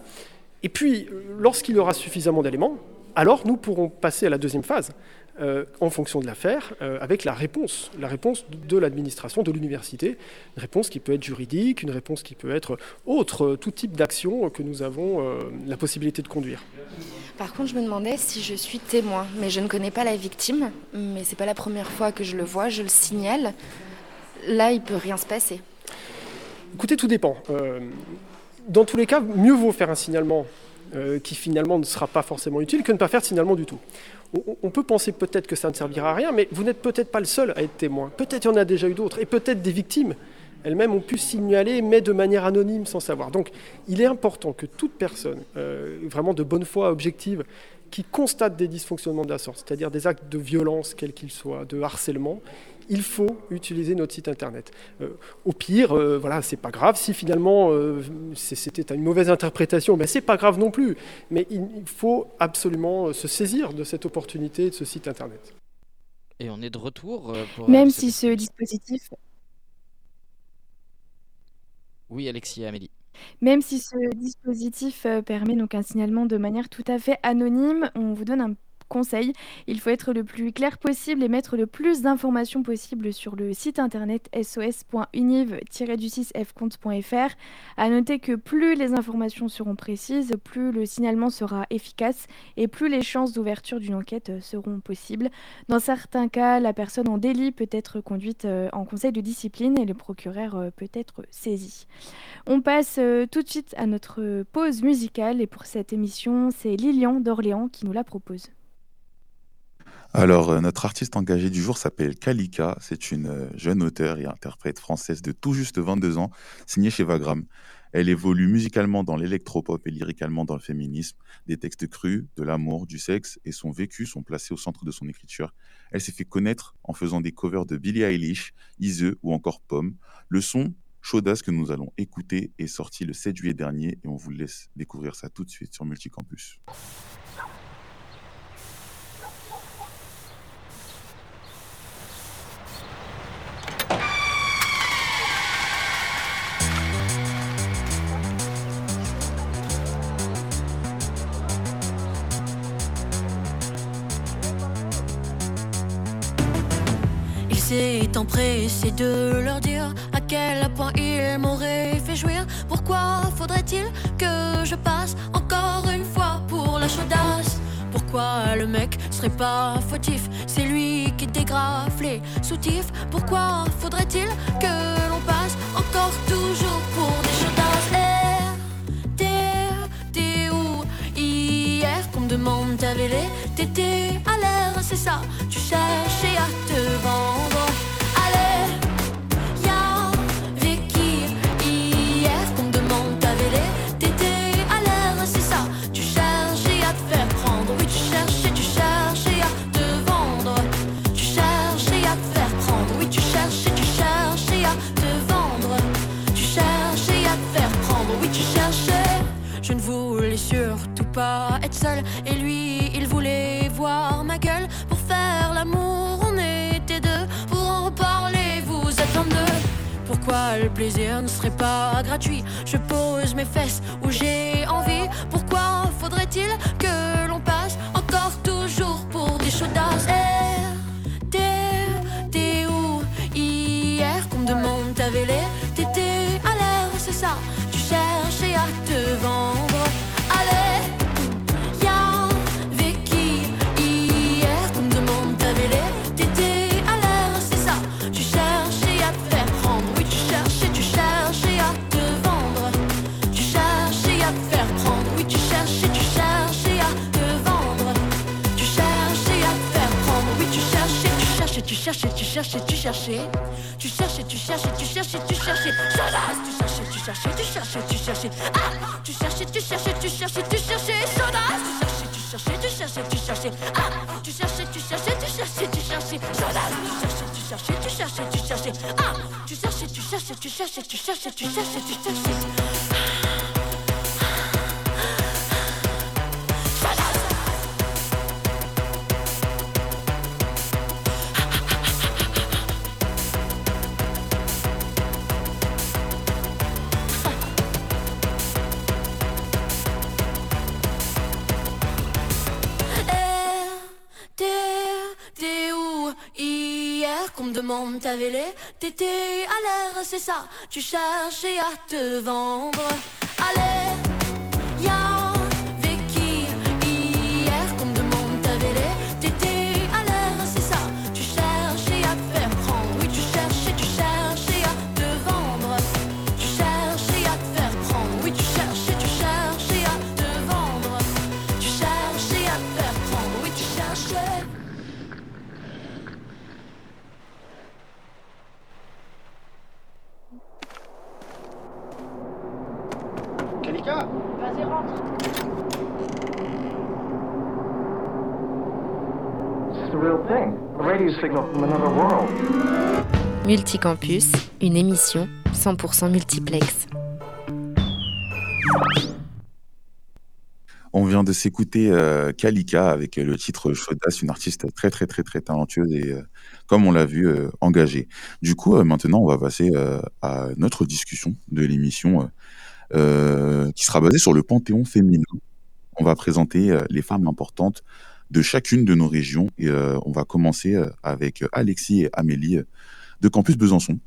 Et puis, lorsqu'il y aura suffisamment d'éléments, alors nous pourrons passer à la deuxième phase, euh, en fonction de l'affaire, euh, avec la réponse, la réponse de l'administration, de l'université, une réponse qui peut être juridique, une réponse qui peut être autre, tout type d'action que nous avons euh, la possibilité de conduire. Par contre, je me demandais si je suis témoin, mais je ne connais pas la victime, mais c'est pas la première fois que je le vois, je le signale. Là, il peut rien se passer. Écoutez, tout dépend dans tous les cas, mieux vaut faire un signalement euh, qui finalement ne sera pas forcément utile que ne pas faire de signalement du tout. On, peut penser peut-être que ça ne servira à rien, mais vous n'êtes peut-être pas le seul à être témoin. Peut-être il y en a déjà eu d'autres, et peut-être des victimes elles-mêmes ont pu signaler, mais de manière anonyme, sans savoir. Donc il est important que toute personne, euh, vraiment de bonne foi, objective, qui constate des dysfonctionnements de la sorte, c'est-à-dire des actes de violence, quels qu'ils soient, de harcèlement, il faut utiliser notre site internet. Euh, au pire, euh, voilà, c'est pas grave. Si finalement euh, c'était une mauvaise interprétation, mais c'est pas grave non plus. Mais il, faut absolument se saisir de cette opportunité de ce site internet. Et on est de retour. Pour, Même si ce dispositif. Oui, Alexis et Amélie. Même si ce dispositif permet donc un signalement de manière tout à fait anonyme, on vous donne un conseil. Il faut être le plus clair possible et mettre le plus d'informations possible sur le site internet sos.univ-du6fcompte.fr. À noter que plus les informations seront précises, plus le signalement sera efficace et plus les chances d'ouverture d'une enquête seront possibles. Dans certains cas, la personne en délit peut être conduite euh, en conseil de discipline et le procureur euh, peut être saisi. On passe euh, tout de suite à notre pause musicale et pour cette émission, c'est Lilian d'Orléans qui nous la propose. Alors, euh, notre artiste engagée du jour s'appelle Kalika. C'est une euh, jeune auteure et interprète française de tout juste 22 ans, signée chez Vagram. Elle évolue musicalement dans l'électropop et lyricalement dans le féminisme. Des textes crus, de l'amour, du sexe et son vécu sont placés au centre de son écriture. Elle s'est fait connaître en faisant des covers de Billie Eilish, Ise ou encore Pomme. Le son Chaudasse que nous allons écouter est sorti le 7 juillet dernier et on vous laisse découvrir ça tout de suite sur Multicampus. Empressé de leur dire à quel point ils m'auraient fait jouir. Pourquoi faudrait-il que je passe encore une fois pour la chaudasse? Pourquoi le mec serait pas fautif? C'est lui qui dégrafe les soutifs. Pourquoi faudrait-il que l'on passe encore toujours pour des chaudasses? R, t'es où Hier qu'on me demande ta vélé, t'étais à l'air, c'est ça. Tu cherchais à te vendre. Pas être seul. Et lui, il voulait voir ma gueule. Pour faire l'amour, on était deux. Pour en reparler, vous êtes en deux. Pourquoi le plaisir ne serait pas gratuit? Je pose mes fesses où j'ai envie. Pourquoi faudrait-il que l'on passe encore toujours pour des chaudasses Eh, t'es, t'es où hier qu'on me demande ta vélé te vendre. Allez, y'a qui hier qu'on me demande ta T'étais à l'air, c'est ça. Tu cherchais à faire prendre. Oui, tu cherchais, tu cherchais à te vendre. Tu cherchais à faire prendre. Oui, tu cherchais, tu cherchais à te vendre. Tu cherchais à te faire prendre. Oui, tu cherchais, tu cherchais, tu cherchais, tu cherchais, tu cherchais. Tu cherchais, tu cherchais, tu cherchais, tu cherchais. Tu cherchais, cherchais, tu cherchais, tu cherchais. Ah, tu cherchais, tu cherchais, tu cherchais, tu cherchais. Chaudasse, tu cherchais, tu cherchais, tu cherchais, tu cherchais. Ah, tu cherchais, tu cherchais, tu cherchais, tu cherchais. Chaudasse, tu cherchais, tu cherchais, tu cherchais, tu cherchais. Ah, tu cherchais, tu cherchais, tu cherchais, tu cherchais, tu cherchais, tu cherchais. Eh, demande ta vélé T'étais à l'air, c'est ça. Tu cherchais à te vendre. Allez, y'a Multicampus, une émission 100% multiplex. On vient de s'écouter euh, Kalika avec euh, le titre Chaudasse, une artiste très très très très talentueuse et euh, comme on l'a vu engagée. Du coup, maintenant, on va passer à notre discussion de l'émission qui sera basée sur le panthéon féminin. On va présenter les femmes importantes de chacune de nos régions et on va commencer avec Alexis et Amélie de Campus Besançon.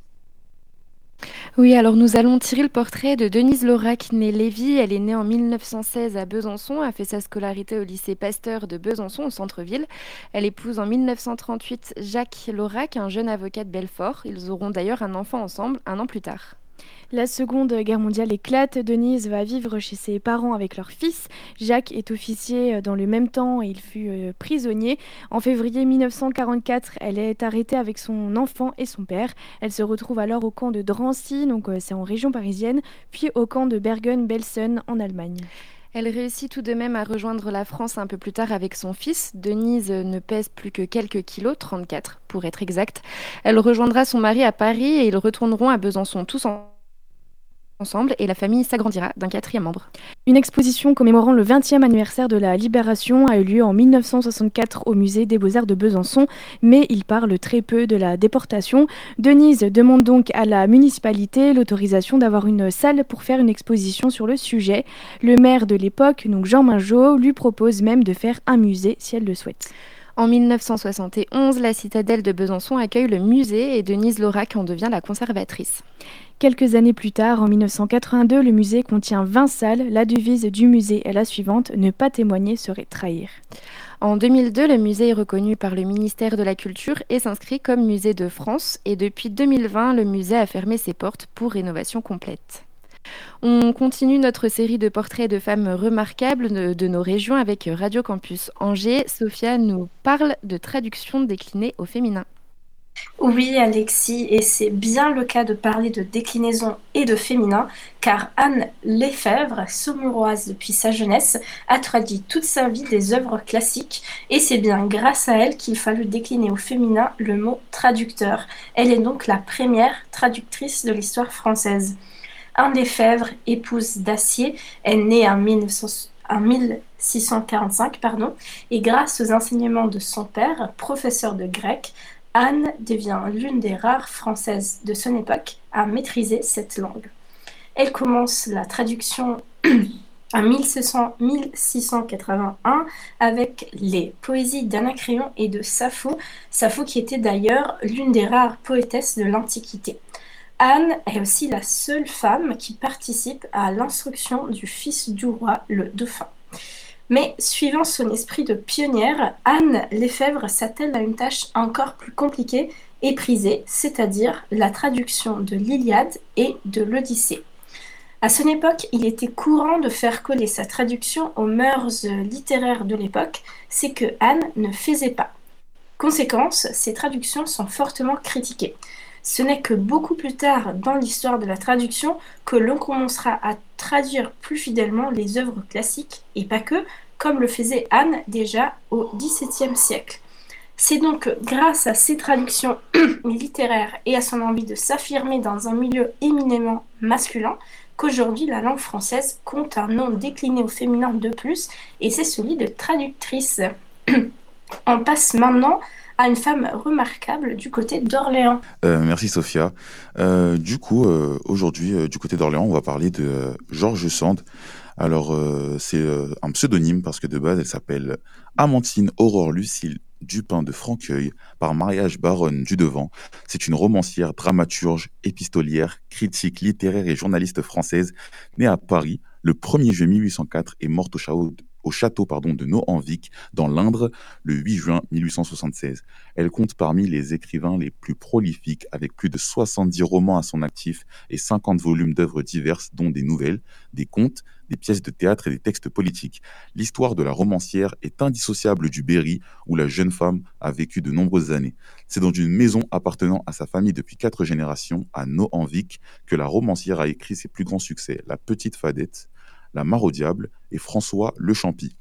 Oui, alors nous allons tirer le portrait de Denise Laurac, née Lévy. Elle est née en 1916 à Besançon, a fait sa scolarité au lycée Pasteur de Besançon, au centre-ville. Elle épouse en 1938 Jacques Laurac, un jeune avocat de Belfort. Ils auront d'ailleurs un enfant ensemble un an plus tard. La Seconde Guerre mondiale éclate. Denise va vivre chez ses parents avec leur fils. Jacques est officier dans le même temps et il fut euh, prisonnier. En février 1944, elle est arrêtée avec son enfant et son père. Elle se retrouve alors au camp de Drancy, donc euh, c'est en région parisienne, puis au camp de Bergen-Belsen en Allemagne. Elle réussit tout de même à rejoindre la France un peu plus tard avec son fils. Denise ne pèse plus que quelques kilos, 34 pour être exact. Elle rejoindra son mari à Paris et ils retourneront à Besançon tous en ensemble et la famille s'agrandira d'un quatrième membre. Une exposition commémorant le 20e anniversaire de la Libération a eu lieu en 1964 au musée des Beaux-Arts de Besançon, mais il parle très peu de la déportation. Denise demande donc à la municipalité l'autorisation d'avoir une salle pour faire une exposition sur le sujet. Le maire de l'époque, donc Jean Mingeot, lui propose même de faire un musée si elle le souhaite. En 1971, la citadelle de Besançon accueille le musée et Denise Laurac en devient la conservatrice. Quelques années plus tard, en 1982, le musée contient 20 salles. La devise du musée est la suivante Ne pas témoigner serait trahir. En 2002, le musée est reconnu par le ministère de la Culture et s'inscrit comme musée de France. Et depuis 2020, le musée a fermé ses portes pour rénovation complète. On continue notre série de portraits de femmes remarquables de, nos régions avec Radio Campus Angers. Sophia nous parle de traduction déclinée au féminin. Oui, Alexis, et c'est bien le cas de parler de déclinaison et de féminin, car Anne Lefebvre, saumuroise depuis sa jeunesse, a traduit toute sa vie des œuvres classiques, et c'est bien grâce à elle qu'il fallut décliner au féminin le mot traducteur. Elle est donc la première traductrice de l'histoire française. Anne Lefebvre, épouse d'Acier, est née en, 1900, en 1645 pardon, et grâce aux enseignements de son père, professeur de grec, Anne devient l'une des rares Françaises de son époque à maîtriser cette langue. Elle commence la traduction en 1681 avec les poésies d'Anacréon et de Sappho, Sappho qui était d'ailleurs l'une des rares poétesses de l'Antiquité. Anne est aussi la seule femme qui participe à l'instruction du fils du roi, le dauphin. Mais suivant son esprit de pionnière, Anne Lefebvre s'attelle à une tâche encore plus compliquée et prisée, c'est-à-dire la traduction de l'Iliade et de l'Odyssée. À son époque, il était courant de faire coller sa traduction aux mœurs littéraires de l'époque, c'est que Anne ne faisait pas. Conséquence, ces traductions sont fortement critiquées. Ce n'est que beaucoup plus tard dans l'histoire de la traduction que l'on commencera à traduire plus fidèlement les œuvres classiques, et pas que, comme le faisait Anne déjà au XVIIe siècle. C'est donc grâce à ces traductions littéraires et à son envie de s'affirmer dans un milieu éminemment masculin qu'aujourd'hui la langue française compte un nom décliné au féminin de plus, et c'est celui de traductrice. On passe maintenant à une femme remarquable du côté d'Orléans. Euh, merci Sophia. Euh, du coup, euh, aujourd'hui, du côté d'Orléans, on va parler de Georges Sand. Alors, c'est un pseudonyme parce que de base, elle s'appelle Amantine Aurore Lucille Dupin de Franqueuil par mariage baronne du Devant. C'est une romancière, dramaturge, épistolière, critique littéraire et journaliste française, née à Paris le 1er juillet 1804 et morte au au château pardon, de Nohanvic, dans l'Indre, le 8 juin 1876. Elle compte parmi les écrivains les plus prolifiques, avec plus de 70 romans à son actif et 50 volumes d'œuvres diverses, dont des nouvelles, des contes, des pièces de théâtre et des textes politiques. L'histoire de la romancière est indissociable du Berry, où la jeune femme a vécu de nombreuses années. C'est dans une maison appartenant à sa famille depuis quatre générations, à Nohanvic, que la romancière a écrit ses plus grands succès, La Petite Fadette, la Mare au Diable et François Le Champy.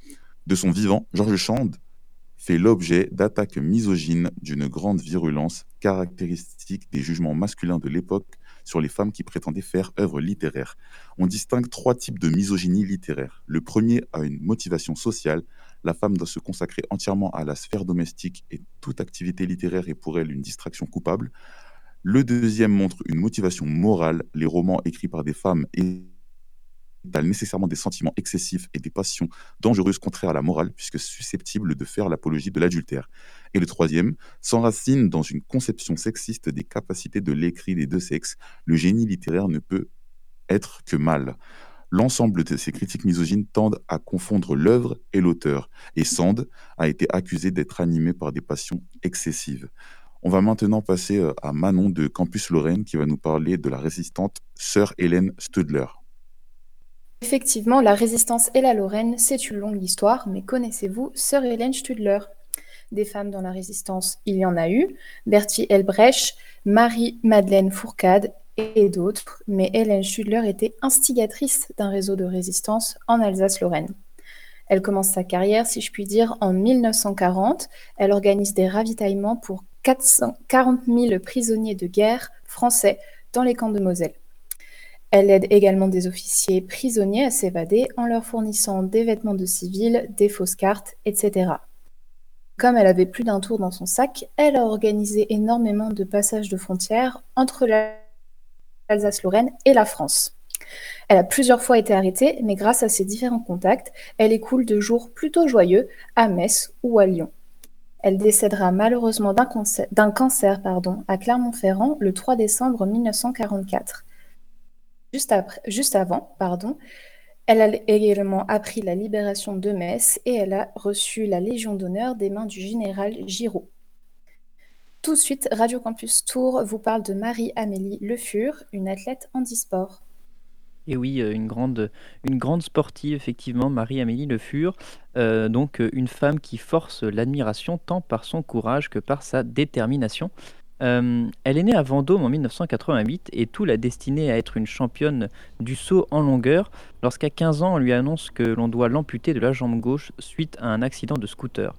De son vivant, Georges Sand fait l'objet d'attaques misogynes d'une grande virulence caractéristique des jugements masculins de l'époque sur les femmes qui prétendaient faire œuvre littéraire. On distingue trois types de misogynie littéraire. Le premier a une motivation sociale. La femme doit se consacrer entièrement à la sphère domestique et toute activité littéraire est pour elle une distraction coupable. Le deuxième montre une motivation morale. Les romans écrits par des femmes nécessairement des sentiments excessifs et des passions dangereuses contraires à la morale, puisque susceptibles de faire l'apologie de l'adultère. Et le troisième s'enracine dans une conception sexiste des capacités de l'écrit des deux sexes. Le génie littéraire ne peut être que mal. L'ensemble de ces critiques misogynes tendent à confondre l'œuvre et l'auteur, et Sand a été accusé d'être animé par des passions excessives. On va maintenant passer euh, à Manon de Campus Lorraine qui va nous parler de la résistante sœur Hélène Studler. Effectivement, la résistance et la Lorraine, c'est une longue histoire, mais connaissez-vous Sœur Hélène Studler Des femmes dans la résistance, il y en a eu, Bertie Elbrecht, Marie-Madeleine Fourcade et d'autres, mais Hélène Studler était instigatrice d'un réseau de résistance en Alsace-Lorraine. Elle commence sa carrière, si je puis dire, en 1940. Elle organise des ravitaillements pour 440 000 prisonniers de guerre français dans les camps de Moselle. Elle aide également des officiers prisonniers à s'évader en leur fournissant des vêtements de civils, des fausses cartes, etc. Comme elle avait plus d'un tour dans son sac, elle a organisé énormément de passages de frontières entre l'Alsace-Lorraine et la France. Elle a plusieurs fois été arrêtée, mais grâce à ses différents contacts, elle écoule de jours plutôt joyeux à Metz ou à Lyon. Elle décédera malheureusement d'un cancer, pardon, à Clermont-Ferrand le 3 décembre 1944. Juste, avant, pardon, elle a également appris la libération de Metz et elle a reçu la Légion d'honneur des mains du général Giraud. Tout de suite, Radio Campus Tour vous parle de Marie-Amélie Le Fur, une athlète handisport. Et oui, euh, une grande, sportive, effectivement, Marie-Amélie Le Fur. Euh, donc, euh, une femme qui force l'admiration tant par son courage que par sa détermination. Euh, elle est née à Vendôme en 1988 et tout l'a destinée à être une championne du saut en longueur lorsqu'à 15 ans on lui annonce que l'on doit l'amputer de la jambe gauche suite à un accident de scooter.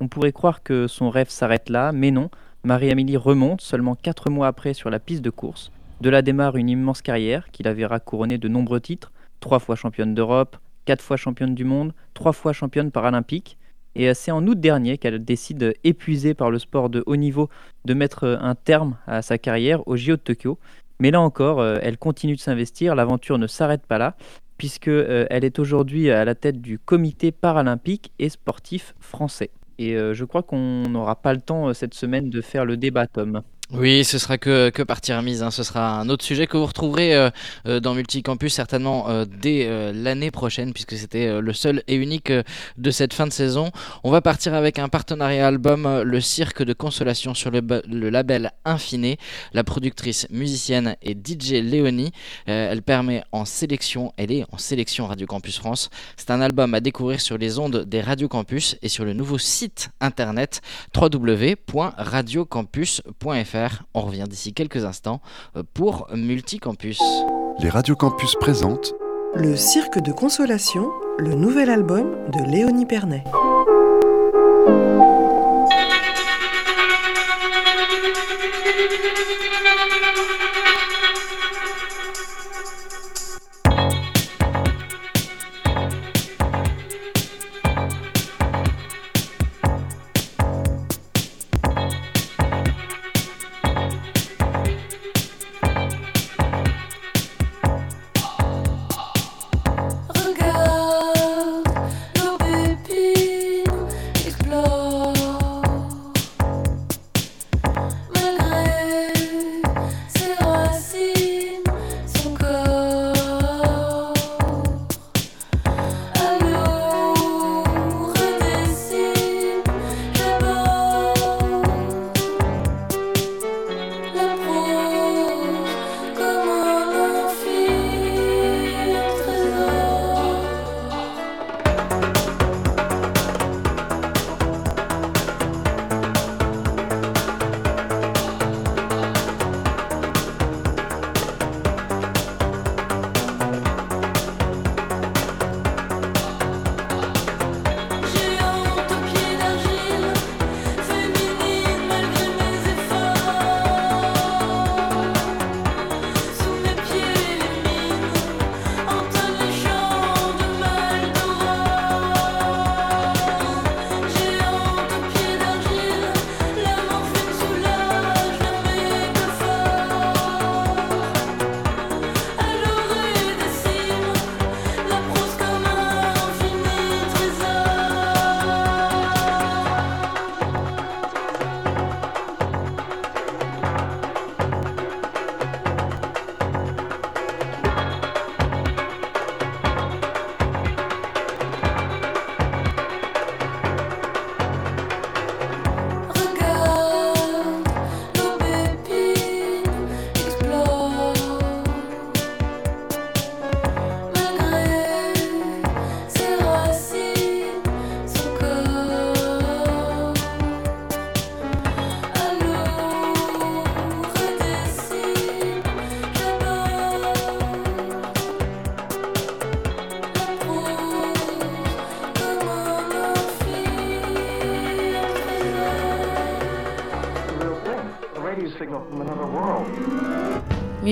On pourrait croire que son rêve s'arrête là, mais non, Marie-Amélie remonte seulement 4 mois après sur la piste de course. De là démarre une immense carrière qui la verra couronner de nombreux titres, 3 fois championne d'Europe, 4 fois championne du monde, 3 fois championne paralympique. Et c'est en août dernier qu'elle décide, épuisée par le sport de haut niveau, de mettre un terme à sa carrière au JO de Tokyo. Mais là encore, elle continue de s'investir, l'aventure ne s'arrête pas là, puisqu'elle est aujourd'hui à la tête du comité paralympique et sportif français. Et je crois qu'on n'aura pas le temps cette semaine de faire le débat, Tom. Oui, ce sera que, que partie remise. Hein. Ce sera un autre sujet que vous retrouverez euh, euh, dans Multicampus certainement euh, dès l'année prochaine, puisque c'était le seul et unique de cette fin de saison. On va partir avec un partenariat album, Le Cirque de Consolation, sur le, le label Infiné. La productrice, musicienne et DJ Léonie, elle permet en sélection, elle est en sélection Radio Campus France. C'est un album à découvrir sur les ondes des Radio Campus et sur le nouveau site internet www.radiocampus.fr. On revient d'ici quelques instants euh, pour Multicampus. Les Radio Campus présentent Le Cirque de Consolation, le nouvel album de Léonie Pernet.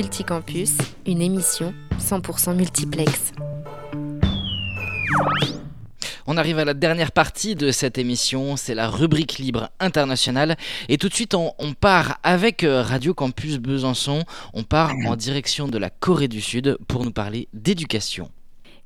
Multicampus, une émission 100% multiplex. On arrive à la dernière partie de cette émission, c'est la rubrique libre internationale. Et tout de suite, on, part avec euh, Radio Campus Besançon, on part en direction de la Corée du Sud pour nous parler d'éducation.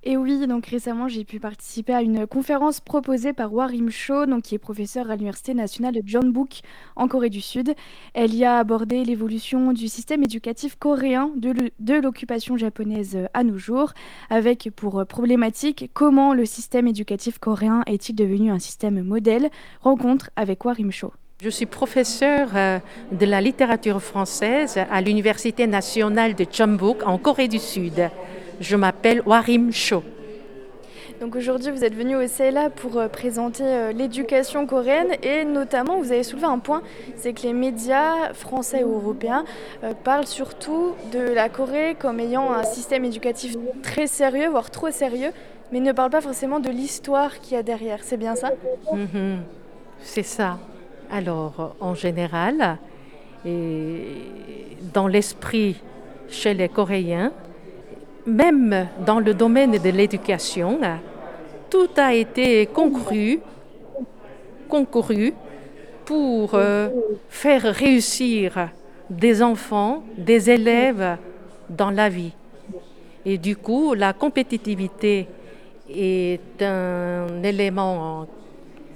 Et oui, donc récemment, j'ai pu participer à une conférence proposée par Warim Cho, donc, qui est professeur à l'Université nationale de John Book en Corée du Sud. Elle y a abordé l'évolution du système éducatif coréen de l'occupation japonaise à nos jours, avec pour problématique comment le système éducatif coréen est-il devenu un système modèle? Rencontre avec Warim Cho. Je suis professeur euh, de la littérature française à l'Université nationale de Jeonbuk en Corée du Sud. Je m'appelle Warim Cho. Donc aujourd'hui, vous êtes venu au CELA pour euh, présenter euh, l'éducation coréenne et notamment, vous avez soulevé un point, c'est que les médias français ou européens euh, parlent surtout de la Corée comme ayant un système éducatif très sérieux, voire trop sérieux, mais ne parlent pas forcément de l'histoire qu'il y a derrière. C'est bien ça? Mhm. C'est ça. Alors, en général, et dans l'esprit chez les Coréens, même dans le domaine de l'éducation, tout a été concouru pour euh, faire réussir des enfants, des élèves dans la vie. Et du coup, la compétitivité est un élément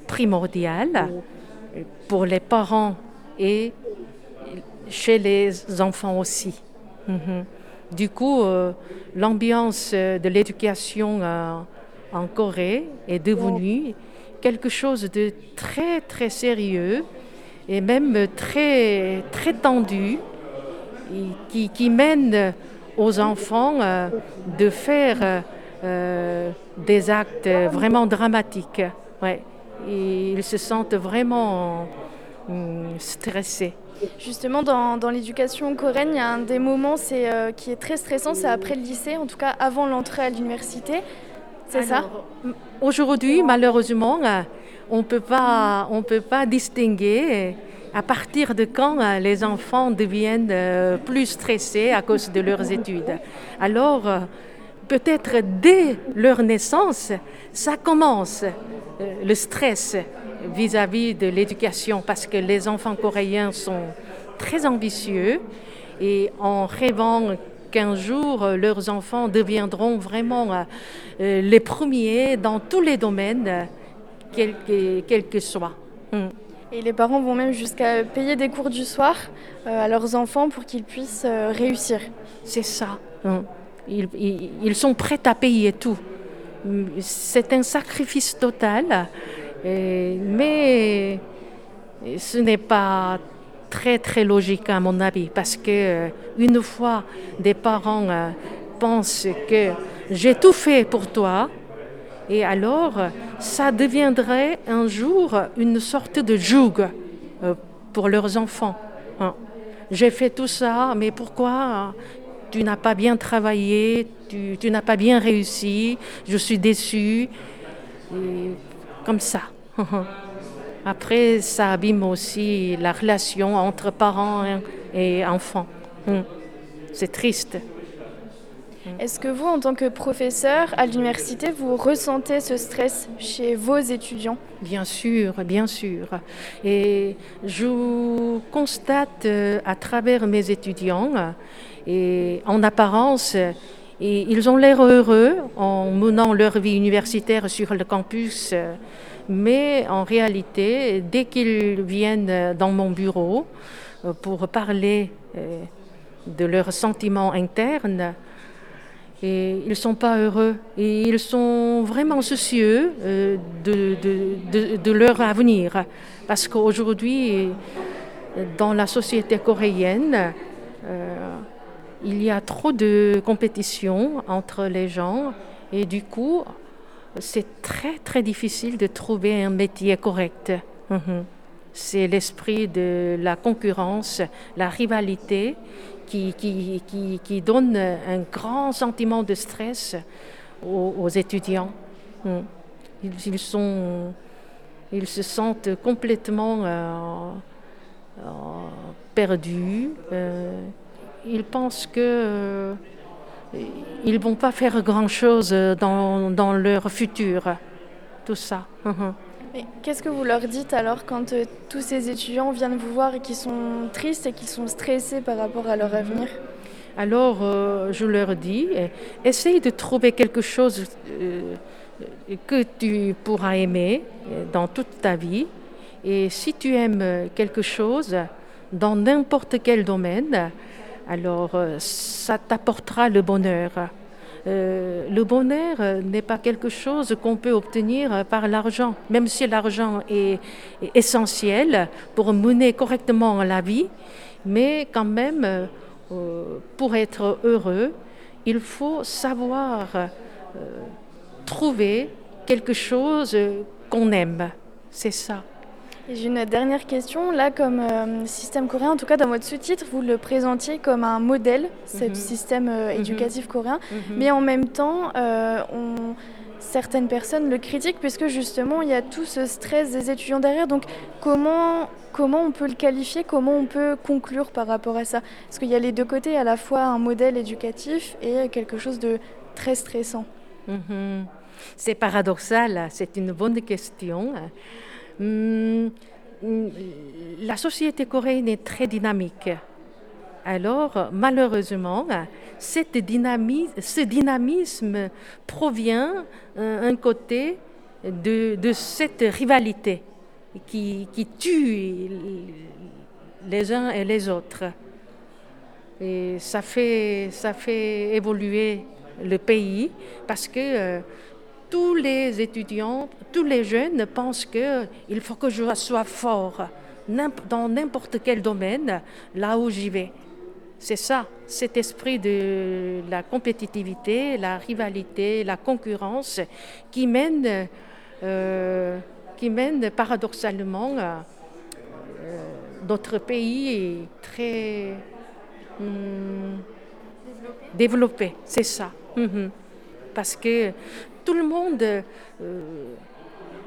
primordial pour les parents et chez les enfants aussi. Mhm. Du coup, euh, l'ambiance de l'éducation euh, en Corée est devenue quelque chose de très très sérieux et même très très tendu qui, mène aux enfants euh, de faire des actes vraiment dramatiques. Ils se sentent vraiment hum, stressés. Justement, dans, dans l'éducation coréenne, il y a un des moments euh, qui est très stressant, c'est après le lycée, en tout cas avant l'entrée à l'université. C'est ça? Aujourd'hui, malheureusement, euh, on ne peut pas distinguer à partir de quand euh, les enfants deviennent plus stressés à cause de leurs études. Alors, peut-être dès leur naissance, ça commence, le stress vis-à-vis de l'éducation parce que les enfants coréens sont très ambitieux et en rêvant qu'un jour leurs enfants deviendront vraiment euh, euh, les premiers dans tous les domaines, quels que, que soient. Hmm. Et les parents vont même jusqu'à payer des cours du soir euh, à leurs enfants pour qu'ils puissent réussir. C'est ça. Hmm. Ils, ils, sont prêts à payer tout. C'est un sacrifice total mais ce n'est pas très très logique à mon avis parce que euh, une fois des parents euh, pensent que j'ai tout fait pour toi et alors ça deviendrait un jour une sorte de joug euh, pour leurs enfants. Hein. J'ai fait tout ça, mais pourquoi tu n'as pas bien travaillé, tu, tu n'as pas bien réussi, je suis déçu comme ça. Après, ça abîme aussi la relation entre parents et enfants. Hum. C'est triste. Est-ce que vous, en tant que professeur à l'université, vous ressentez ce stress chez vos étudiants? Bien sûr, bien sûr. Et je constate euh, à travers mes étudiants, et en apparence, ils ont l'air heureux en menant leur vie universitaire sur le campus mais en réalité, dès qu'ils viennent dans mon bureau euh, pour parler euh, de leurs sentiments internes, ils ne sont pas heureux ils sont vraiment soucieux euh, de, leur avenir. Parce qu'aujourd'hui, dans la société coréenne, il y a trop de compétition entre les gens et du coup, c'est très très difficile de trouver un métier correct. Mhm. C'est l'esprit de la concurrence, la rivalité qui, qui, qui, donne un grand sentiment de stress aux, étudiants. Mhm. Ils, sont, ils se sentent complètement euh, euh, perdus. Euh, ils pensent que ils ne vont pas faire grand-chose dans, dans, leur futur, tout ça. Qu'est-ce que vous leur dites alors quand euh, tous ces étudiants viennent vous voir et qui sont tristes et qui sont stressés par rapport à leur avenir? Alors, euh, je leur dis, eh, essaye de trouver quelque chose euh, que tu pourras aimer dans toute ta vie. Et si tu aimes quelque chose, dans n'importe quel domaine, alors euh, ça t'apportera le bonheur. Euh, le bonheur n'est pas quelque chose qu'on peut obtenir par l'argent, même si l'argent est, essentiel pour mener correctement la vie, mais quand même, euh, pour être heureux, il faut savoir trouver quelque chose qu'on aime. C'est ça. J'ai une dernière question. Là, comme euh, système coréen, en tout cas dans votre sous-titre, vous le présentiez comme un modèle, ce mhm. système euh, mhm. éducatif coréen. Mhm. Mais en même temps, euh, certaines personnes le critiquent puisque justement, il y a tout ce stress des étudiants derrière. Donc, comment, comment on peut le qualifier? Comment on peut conclure par rapport à ça? Parce qu'il y a les deux côtés, à la fois un modèle éducatif et quelque chose de très stressant. C'est paradoxal, c'est une bonne question. Hum, la société coréenne est très dynamique. Alors, malheureusement, cette ce dynamisme provient d'un côté de, cette rivalité qui, qui, tue les uns et les autres. Et ça fait, ça fait évoluer le pays parce que euh, tous les étudiants, tous les jeunes pensent qu'il faut que je sois fort dans n'importe quel domaine, là où j'y vais. C'est ça, cet esprit de la compétitivité, la rivalité, la concurrence qui mène, euh, qui mène paradoxalement euh, notre pays très hum, développé, c'est ça. Mhm. Parce que tout le monde, euh,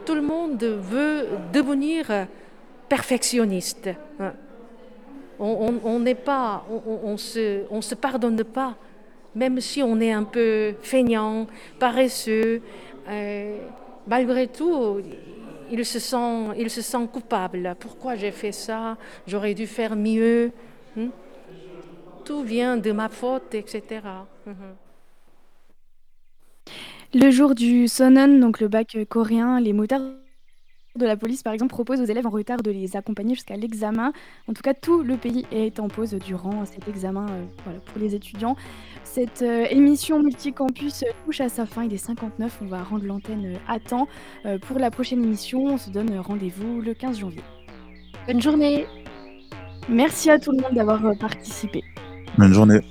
tout le monde veut devenir perfectionniste. On n'est pas, on, se, on se pardonne pas, même si on est un peu feignant, paresseux. Euh, malgré tout, il se sent, il se sent coupable. Pourquoi j'ai fait ça? J'aurais dû faire mieux. Hein. Tout vient de ma faute, etc. Le jour du Sonon, donc le bac coréen, les motards de la police, par exemple, proposent aux élèves en retard de les accompagner jusqu'à l'examen. En tout cas, tout le pays est en pause durant cet examen euh, pour les étudiants. Cette euh, émission multicampus touche à sa fin. Il est 59. On va rendre l'antenne euh, à temps. pour la prochaine émission, on se donne rendez-vous le 15 janvier. Bonne journée. Merci à tout le monde d'avoir participé. Bonne journée.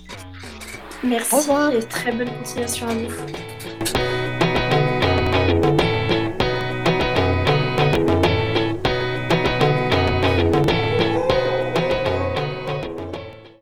Merci et très bonne continuation à vous.